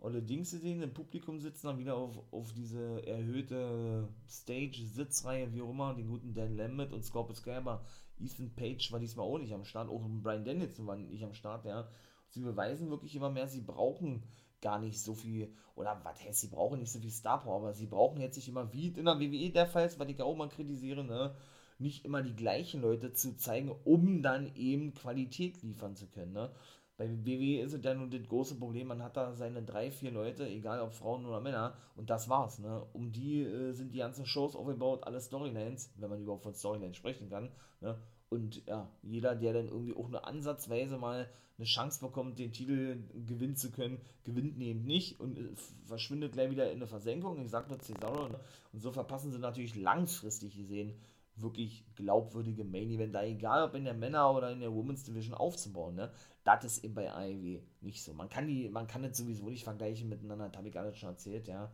alle Dings gesehen, im Publikum sitzen, dann wieder auf, auf diese erhöhte Stage-Sitzreihe, wie auch immer, den guten Dan Lambert und Scorpio Sky, aber Ethan Page war diesmal auch nicht am Start, auch Brian Danielson war nicht am Start, ja. Sie beweisen wirklich immer mehr, sie brauchen gar nicht so viel, oder was heißt, sie brauchen nicht so viel Star Power, aber sie brauchen jetzt nicht immer, wie in der WWE der Fall ist, was ich auch mal kritisiere, ne, nicht immer die gleichen Leute zu zeigen, um dann eben Qualität liefern zu können, ne. Bei WWE ist es ja nun das große Problem, man hat da seine drei, vier Leute, egal ob Frauen oder Männer, und das war's, ne. Um die äh, sind die ganzen Shows aufgebaut, alle Storylines, wenn man überhaupt von Storylines sprechen kann, ne. Und ja, jeder, der dann irgendwie auch nur ansatzweise mal eine Chance bekommt, den Titel gewinnen zu können, gewinnt eben nicht und äh, verschwindet gleich wieder in eine Versenkung. Ich sag nur Cesaro. Ne? Und so verpassen sie natürlich langfristig gesehen wirklich glaubwürdige Main Event, egal ob in der Männer- oder in der Women's Division aufzubauen. Ne? Das ist eben bei AEW nicht so. Man kann die, man kann das sowieso nicht vergleichen miteinander, das habe ich alles schon erzählt, ja.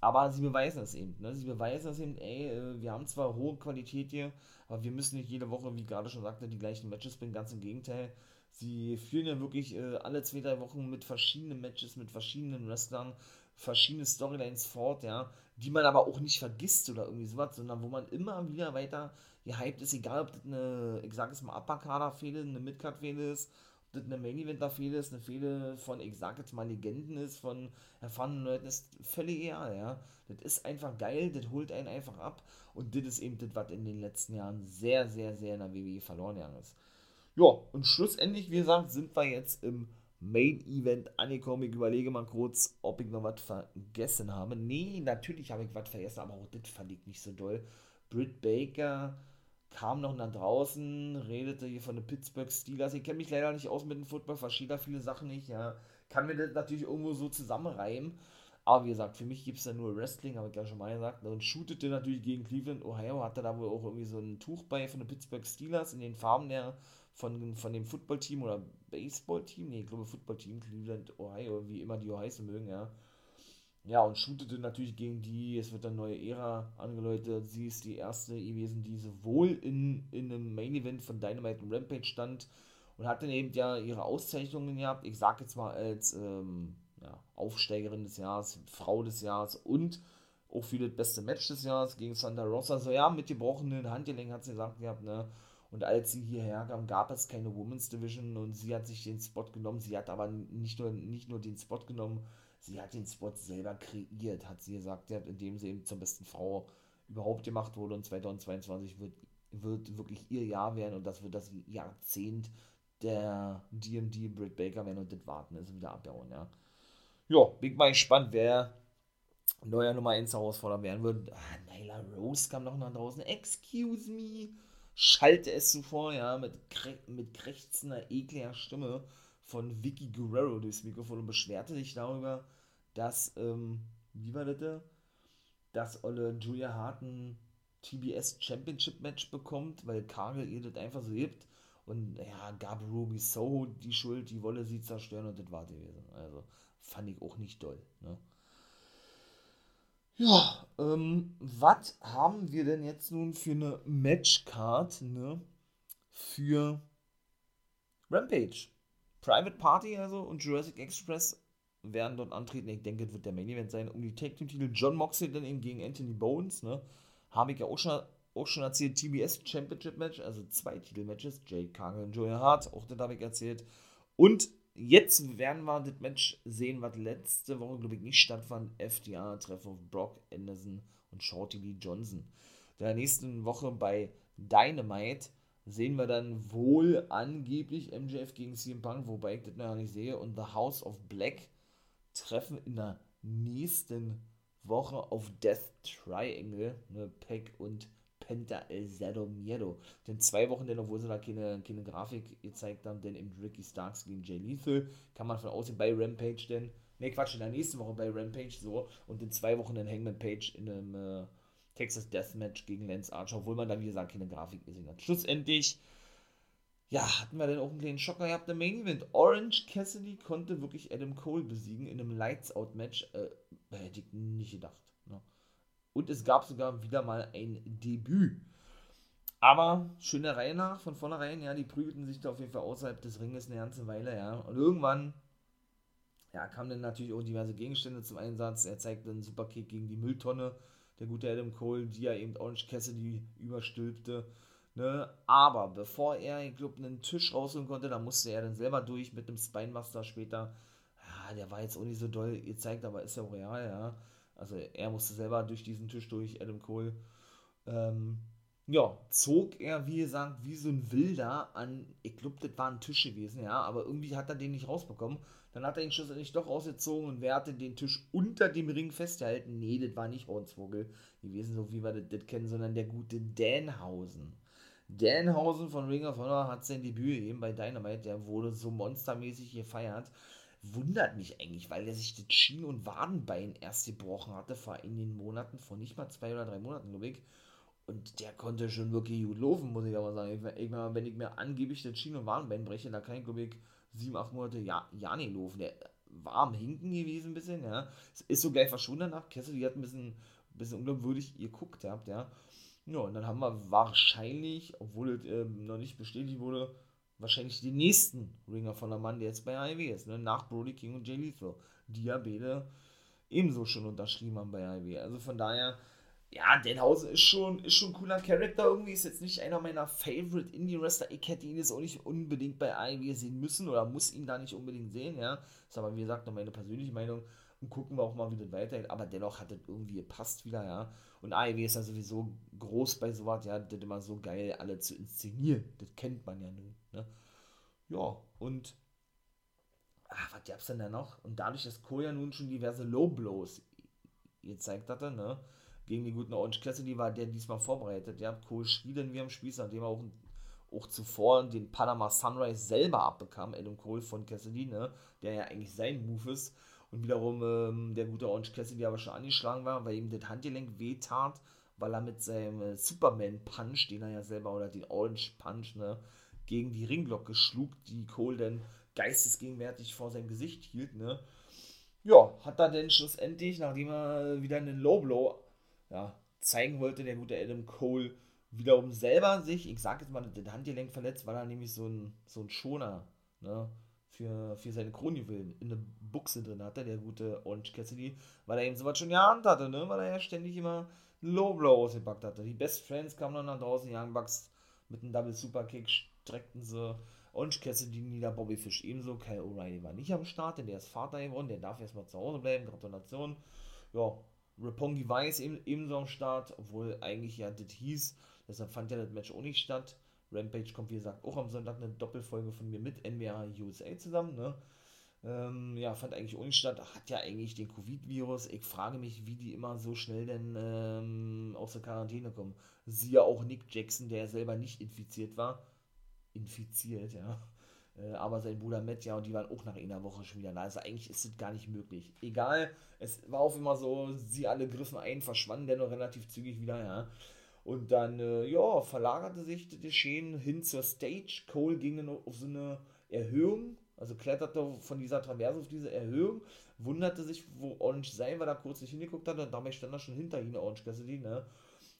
aber sie beweisen es eben, ne? Sie beweisen es eben, ey, äh, wir haben zwar hohe Qualität hier, aber wir müssen nicht jede Woche, wie gerade schon sagte, die gleichen Matches bringen, ganz im Gegenteil. Sie führen ja wirklich äh, alle zwei, drei Wochen mit verschiedenen Matches, mit verschiedenen Wrestlern, verschiedene Storylines fort, ja, die man aber auch nicht vergisst oder irgendwie sowas, sondern wo man immer wieder weiter gehypt ist, egal ob das eine, ich sag es mal, Upper-Kader-Fehde, eine Mid-Card-Fehde ist, ob das eine Main-Eventer-Fehde ist, eine Fehde von, ich sag jetzt mal, Legenden ist, von erfahrenen Leuten, ist völlig egal, ja. Das ist einfach geil, das holt einen einfach ab und das ist eben das, was in den letzten Jahren sehr, sehr, sehr in der WWE verloren gegangen ist. Ja, und schlussendlich, wie gesagt, sind wir jetzt im Main Event angekommen. Ich überlege mal kurz, ob ich noch was vergessen habe. Nee, natürlich habe ich was vergessen, aber auch das fand ich nicht so doll. Britt Baker kam noch nach draußen, redete hier von den Pittsburgh Steelers. Ich kenne mich leider nicht aus mit dem Football, verstehe da viele Sachen nicht. Ja. Kann mir das natürlich irgendwo so zusammenreimen. Aber wie gesagt, für mich gibt es da nur Wrestling, habe ich ja schon mal gesagt. Und shootete natürlich gegen Cleveland, Ohio, hatte da wohl auch irgendwie so ein Tuch bei von den Pittsburgh Steelers in den Farben der, von, von dem Footballteam oder Baseballteam, nee, ich glaube Footballteam, Cleveland, Ohio, wie immer die heißen mögen, ja. Ja, und shootete natürlich gegen die, es wird eine neue Ära angeläutet. Sie ist die erste gewesen, die sowohl in, in einem Main Event von Dynamite und Rampage stand und hat dann eben ja ihre Auszeichnungen gehabt. Ich sage jetzt mal als ähm, ja, Aufsteigerin des Jahres, Frau des Jahres und auch für das beste Match des Jahres gegen Sandra Rosa. So ja, mit gebrochenen Handgelenk hat sie gesagt gehabt, ne? Und als sie hierher kam, gab es keine Women's Division und sie hat sich den Spot genommen. Sie hat aber nicht nur, nicht nur den Spot genommen, sie hat den Spot selber kreiert, hat sie gesagt, indem sie eben zur besten Frau überhaupt gemacht wurde. Und 2022 wird, wird wirklich ihr Jahr werden und das wird das Jahrzehnt der DMD Britt Baker werden und das Warten ist wieder abbauen, ja. Ja, bin mal gespannt, wer neuer Nummer 1 Herausforderer werden wird. Ah, Nyla Rose kam noch nach draußen. Excuse me schallte es zuvor, ja, mit, mit krächzender, ekliger Stimme von Vicky Guerrero durchs Mikrofon und beschwerte sich darüber, dass, ähm, wie war das, dass Olle Julia Hart ein TBS Championship Match bekommt, weil Kagel ihr das einfach so gibt und ja, gab Ruby Soho die Schuld, die wolle sie zerstören und das war gewesen. Also fand ich auch nicht doll, ne? Ja, ähm, was haben wir denn jetzt nun für eine Matchcard, ne? Für Rampage. Private Party also und Jurassic Express werden dort antreten. Ich denke, es wird der Main Event sein. Um die Tag Team Titel John Moxley dann eben gegen Anthony Bones, ne? Habe ich ja auch schon, auch schon erzählt. TBS Championship Match, also zwei Titelmatches. Jay Cargill und Joey Hart, auch das habe ich erzählt. Und jetzt werden wir das Match sehen, was letzte Woche, glaube ich, nicht stattfand. FDR-Treffen auf Brock Anderson und Shorty Lee Johnson. In der nächsten Woche bei Dynamite sehen wir dann wohl angeblich MJF gegen CM Punk, wobei ich das noch nicht sehe. Und The House of Black treffen in der nächsten Woche auf Death Triangle, ne, Peck und Penta El Zero Miedo. Denn zwei Wochen, denn obwohl sie da keine, keine Grafik gezeigt haben, denn im Ricky Starks gegen Jay Lethal, kann man von außen bei Rampage denn, ne Quatsch, in der nächsten Woche bei Rampage so und in zwei Wochen in Hangman Page in einem äh, Texas Deathmatch gegen Lance Archer, obwohl man da wie gesagt keine Grafik gesehen hat. Schlussendlich, ja, hatten wir dann auch einen kleinen Schocker gehabt im Main Event. Orange Cassidy konnte wirklich Adam Cole besiegen in einem Lights Out Match. Äh, hätte ich nicht gedacht. Und es gab sogar wieder mal ein Debüt. Aber schöne Reihe nach, von vornherein, ja, die prügelten sich da auf jeden Fall außerhalb des Ringes eine ganze Weile, ja. Und irgendwann, ja, kamen dann natürlich auch diverse Gegenstände zum Einsatz. Er zeigte einen Superkick gegen die Mülltonne, der gute Adam Cole, die ja eben Orange Cassidy überstülpte. Ne? Aber bevor er, ich glaube, einen Tisch rausholen konnte, da musste er dann selber durch mit dem Spinebuster später. Ja, der war jetzt auch nicht so doll gezeigt, aber ist ja auch real, ja. Also er musste selber durch diesen Tisch durch, Adam Cole. Ähm, ja, zog er, wie gesagt, wie so ein Wilder an, ich glaube, das war ein Tisch gewesen, ja, aber irgendwie hat er den nicht rausbekommen. Dann hat er ihn schlussendlich doch rausgezogen und wer hatte den Tisch unter dem Ring festgehalten? Nee, das war nicht Hornsvogel gewesen, so wie wir das, das kennen, sondern der gute Danhausen. Danhausen von Ring of Honor hat sein Debüt eben bei Dynamite, der wurde so monstermäßig gefeiert wundert mich eigentlich, weil er sich das Schien- und Wadenbein erst gebrochen hatte vor in den Monaten, vor nicht mal zwei oder drei Monaten, glaube ich. Und der konnte schon wirklich gut laufen, muss ich aber sagen. Ich, wenn ich mir angeblich das Schien- und Wadenbein breche, da kann ich, glaube ich, sieben, acht Monate ja, ja nicht laufen. Der war am Hinken gewesen ein bisschen, ja. Ist so gleich verschwunden danach. Cassidy hat ein bisschen, ein bisschen unglaubwürdig geguckt gehabt, ja. Ja, und dann haben wir wahrscheinlich, obwohl es ähm, noch nicht bestätigt wurde, wahrscheinlich den nächsten Ringer von der Mann, der jetzt bei AEW ist, ne? nach Brody King und Jay Lethal, die ja beide ebenso schon unterschrieben haben bei AEW. Also von daher, ja, Denhausen ist schon, ist schon ein cooler Charakter irgendwie, ist jetzt nicht einer meiner Favorite Indie-Wrestler. Ich hätte ihn jetzt auch nicht unbedingt bei AEW sehen müssen oder muss ihn da nicht unbedingt sehen, ja. Ist aber, wie gesagt, nur meine persönliche Meinung und gucken wir auch mal, wie das weitergeht. Aber dennoch hat das irgendwie gepasst wieder, ja. Und AEW ist ja sowieso groß bei sowas, ja, das immer so geil, alle zu inszenieren. Das kennt man ja nun, ne? Ja, und ach, was gab's denn da noch? Und dadurch, dass Cole ja nun schon diverse Low Blows gezeigt hatte, ne? Gegen die guten Orange Cassidy war der diesmal vorbereitet. Ja, Cole schrie dann wie am Spieß, nachdem er auch, auch zuvor den Panama Sunrise selber abbekam, Adam Cole von Cassidy, ne? Der ja eigentlich sein Move ist. Und wiederum ähm, der gute Orange Cassidy aber schon angeschlagen war, weil ihm das Handgelenk wehtat, weil er mit seinem äh, Superman-Punch, den er ja selber, oder den Orange Punch, ne, gegen die Ringglocke schlug, die Cole dann geistesgegenwärtig vor seinem Gesicht hielt, ne. Ja, hat er denn schlussendlich, nachdem er wieder einen Low Blow ja, zeigen wollte, der gute Adam Cole wiederum selber sich, ich sag jetzt mal, das Handgelenk verletzt, weil er nämlich so ein, so ein Schoner, ne, für, für seine Kronjuwelen in der Buchse drin hatte, der gute Orange Cassidy, weil er eben sowas schon geahnt hatte, ne? weil er ja ständig immer Low Blow ausgepackt hatte. Die Best Friends kamen dann nach draußen, Young Bucks mit einem Double Super Kick streckten sie Orange Cassidy nieder, Bobby Fish ebenso, Kyle O'Reilly war nicht am Start, denn der ist Vater geworden, der darf erstmal zu Hause bleiben, Gratulation. Ja, Rapongi Weiß eben, ebenso am Start, obwohl eigentlich ja das hieß, deshalb fand ja das Match auch nicht statt. Rampage kommt, wie gesagt, auch am Sonntag eine Doppelfolge von mir mit NWA USA zusammen. Ne? Ähm, ja, fand eigentlich nicht statt. Hat ja eigentlich den Covid-Virus. Ich frage mich, wie die immer so schnell denn ähm, aus der Quarantäne kommen. Siehe auch Nick Jackson, der selber nicht infiziert war. Infiziert, ja. Äh, aber sein Bruder Matt, ja, und die waren auch nach einer Woche schon wieder da. Also eigentlich ist es gar nicht möglich. Egal, es war auch immer so, sie alle griffen ein, verschwanden dennoch relativ zügig wieder, ja. Und dann, äh, ja, verlagerte sich das Geschehen hin zur Stage. Cole ging dann auf so eine Erhöhung, also kletterte von dieser Traverse auf diese Erhöhung, wunderte sich, wo Orange sein, weil er kurz nicht hingeguckt hat und dabei stand er schon hinter ihm, Orange Cassidy, ne?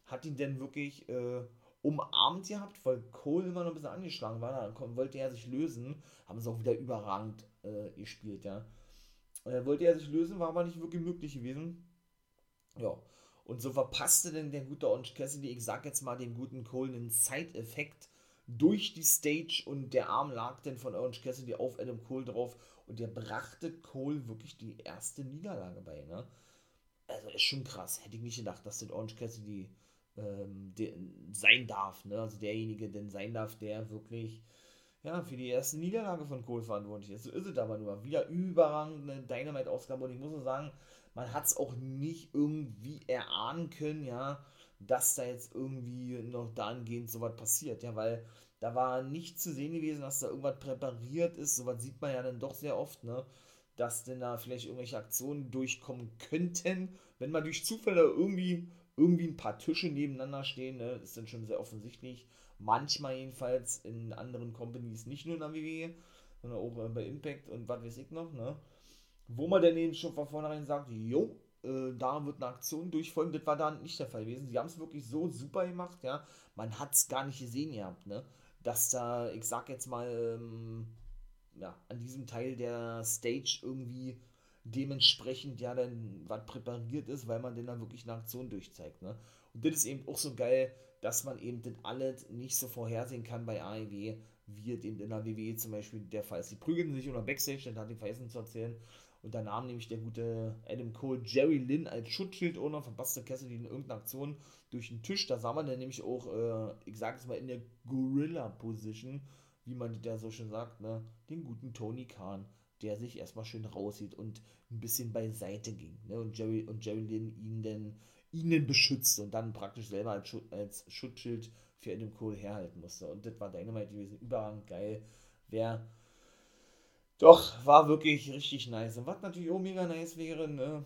Hat ihn denn wirklich äh, umarmt gehabt, weil Cole immer noch ein bisschen angeschlagen war, dann wollte er sich lösen, haben sie auch wieder überragend äh, gespielt, ja. Äh, wollte er sich lösen, war aber nicht wirklich möglich gewesen. Ja, und so verpasste denn der gute Orange Cassidy, ich sag jetzt mal dem guten Cole, einen Side-Effekt durch die Stage und der Arm lag dann von Orange Cassidy auf Adam Cole drauf und der brachte Cole wirklich die erste Niederlage bei, ne? Also ist schon krass. Hätte ich nicht gedacht, dass das Orange Cassidy ähm, sein darf, ne? Also derjenige denn sein darf, der wirklich ja, für die erste Niederlage von Cole verantwortlich ist. So ist es aber nur. Wieder überragende Dynamite-Ausgabe und ich muss nur sagen, man hat es auch nicht irgendwie erahnen können, ja, dass da jetzt irgendwie noch dahingehend sowas passiert, ja, weil da war nicht zu sehen gewesen, dass da irgendwas präpariert ist, sowas sieht man ja dann doch sehr oft, ne, dass denn da vielleicht irgendwelche Aktionen durchkommen könnten, wenn mal durch Zufälle irgendwie irgendwie ein paar Tische nebeneinander stehen, ne, ist dann schon sehr offensichtlich, manchmal jedenfalls in anderen Companies, nicht nur in der WWE, sondern auch bei Impact und was weiß ich noch, ne, wo man dann eben schon von vornherein sagt, jo, äh, da wird eine Aktion durchfolgen, das war da nicht der Fall gewesen. Sie haben es wirklich so super gemacht, ja. Man hat es gar nicht gesehen gehabt, ne? Dass da, ich sag jetzt mal, ähm, ja, an diesem Teil der Stage irgendwie dementsprechend ja dann was präpariert ist, weil man dann da wirklich eine Aktion durchzeigt, ne? Und das ist eben auch so geil, dass man eben das alles nicht so vorhersehen kann bei AEW, wie es eben in der WWE zum Beispiel der Fall ist. Die prügeln sich unter Backstage, dann hat die Vergessen zu erzählen, und da nahm nämlich der gute Adam Cole Jerry Lynn als Schutzschild-Owner Buster Cassidy in irgendeiner Aktion durch den Tisch. Da sah man dann nämlich auch, äh, ich sag es mal, in der Gorilla-Position, wie man ja so schön sagt, ne, den guten Tony Khan, der sich erstmal schön raussieht und ein bisschen beiseite ging. Ne, und Jerry und Jerry Lynn ihn dann ihnen beschützt und dann praktisch selber als, Schutz, als Schutzschild für Adam Cole herhalten musste. Und das war Dynamite gewesen, überragend geil. Wer doch, war wirklich richtig nice. Und was natürlich auch mega nice wäre, ne?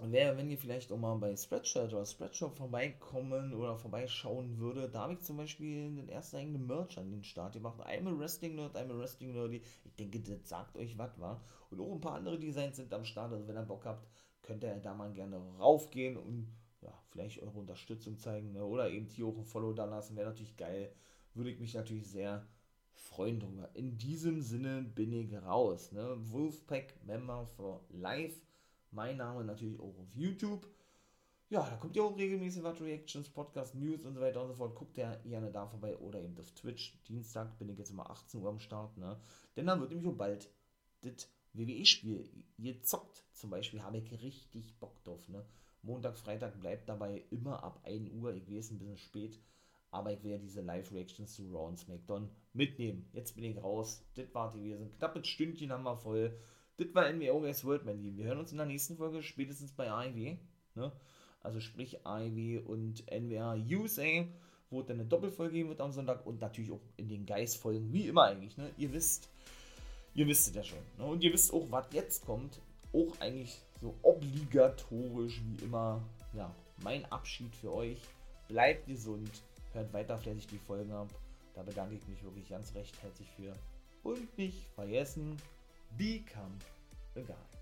wäre, wenn ihr vielleicht auch mal bei Spreadshirt oder Spreadshop vorbeikommen oder vorbeischauen würde, da habe ich zum Beispiel den ersten eigenen Merch an den Start gemacht. Einmal Wrestling Nerd, einmal Wrestling Nerdy. Ich denke, das sagt euch was, war. Und auch ein paar andere Designs sind am Start. Also wenn ihr Bock habt, könnt ihr da mal gerne raufgehen und ja, vielleicht eure Unterstützung zeigen ne? oder eben hier auch ein Follow da lassen. Wäre natürlich geil. Würde ich mich natürlich sehr freuen drüber. In diesem Sinne bin ich raus. Ne? Wolfpack Member for Life mein Name natürlich auch auf YouTube. Ja, da kommt ja auch regelmäßig was, Reactions, Podcast, News und so weiter und so fort. Guckt ja gerne da vorbei oder eben auf Twitch. Dienstag bin ich jetzt immer 18 Uhr am Start, ne? Denn dann wird nämlich auch bald das WWE-Spiel gezockt. Zum Beispiel habe ich richtig Bock drauf, ne? Montag, Freitag bleibt dabei immer ab 1 Uhr. Ich weiß, ein bisschen spät. Aber ich werde diese Live-Reactions zu Raw und SmackDown mitnehmen. Jetzt bin ich raus. Das war die. Sind knappes Stündchen haben wir voll. Das war NWO vs. World, mein Lieben. Wir hören uns in der nächsten Folge, spätestens bei AIW. Ne? Also sprich AIW und NWA USA, wo es dann eine Doppelfolge geben wird am Sonntag und natürlich auch in den Geist-Folgen, wie immer eigentlich. Ne? Ihr wisst, ihr wisst es ja schon. Ne? Und ihr wisst auch, was jetzt kommt. Auch eigentlich so obligatorisch wie immer. Ja, mein Abschied für euch. Bleibt gesund, hört weiter fleißig die Folgen ab. Da bedanke ich mich wirklich ganz recht herzlich für. Und nicht vergessen, become a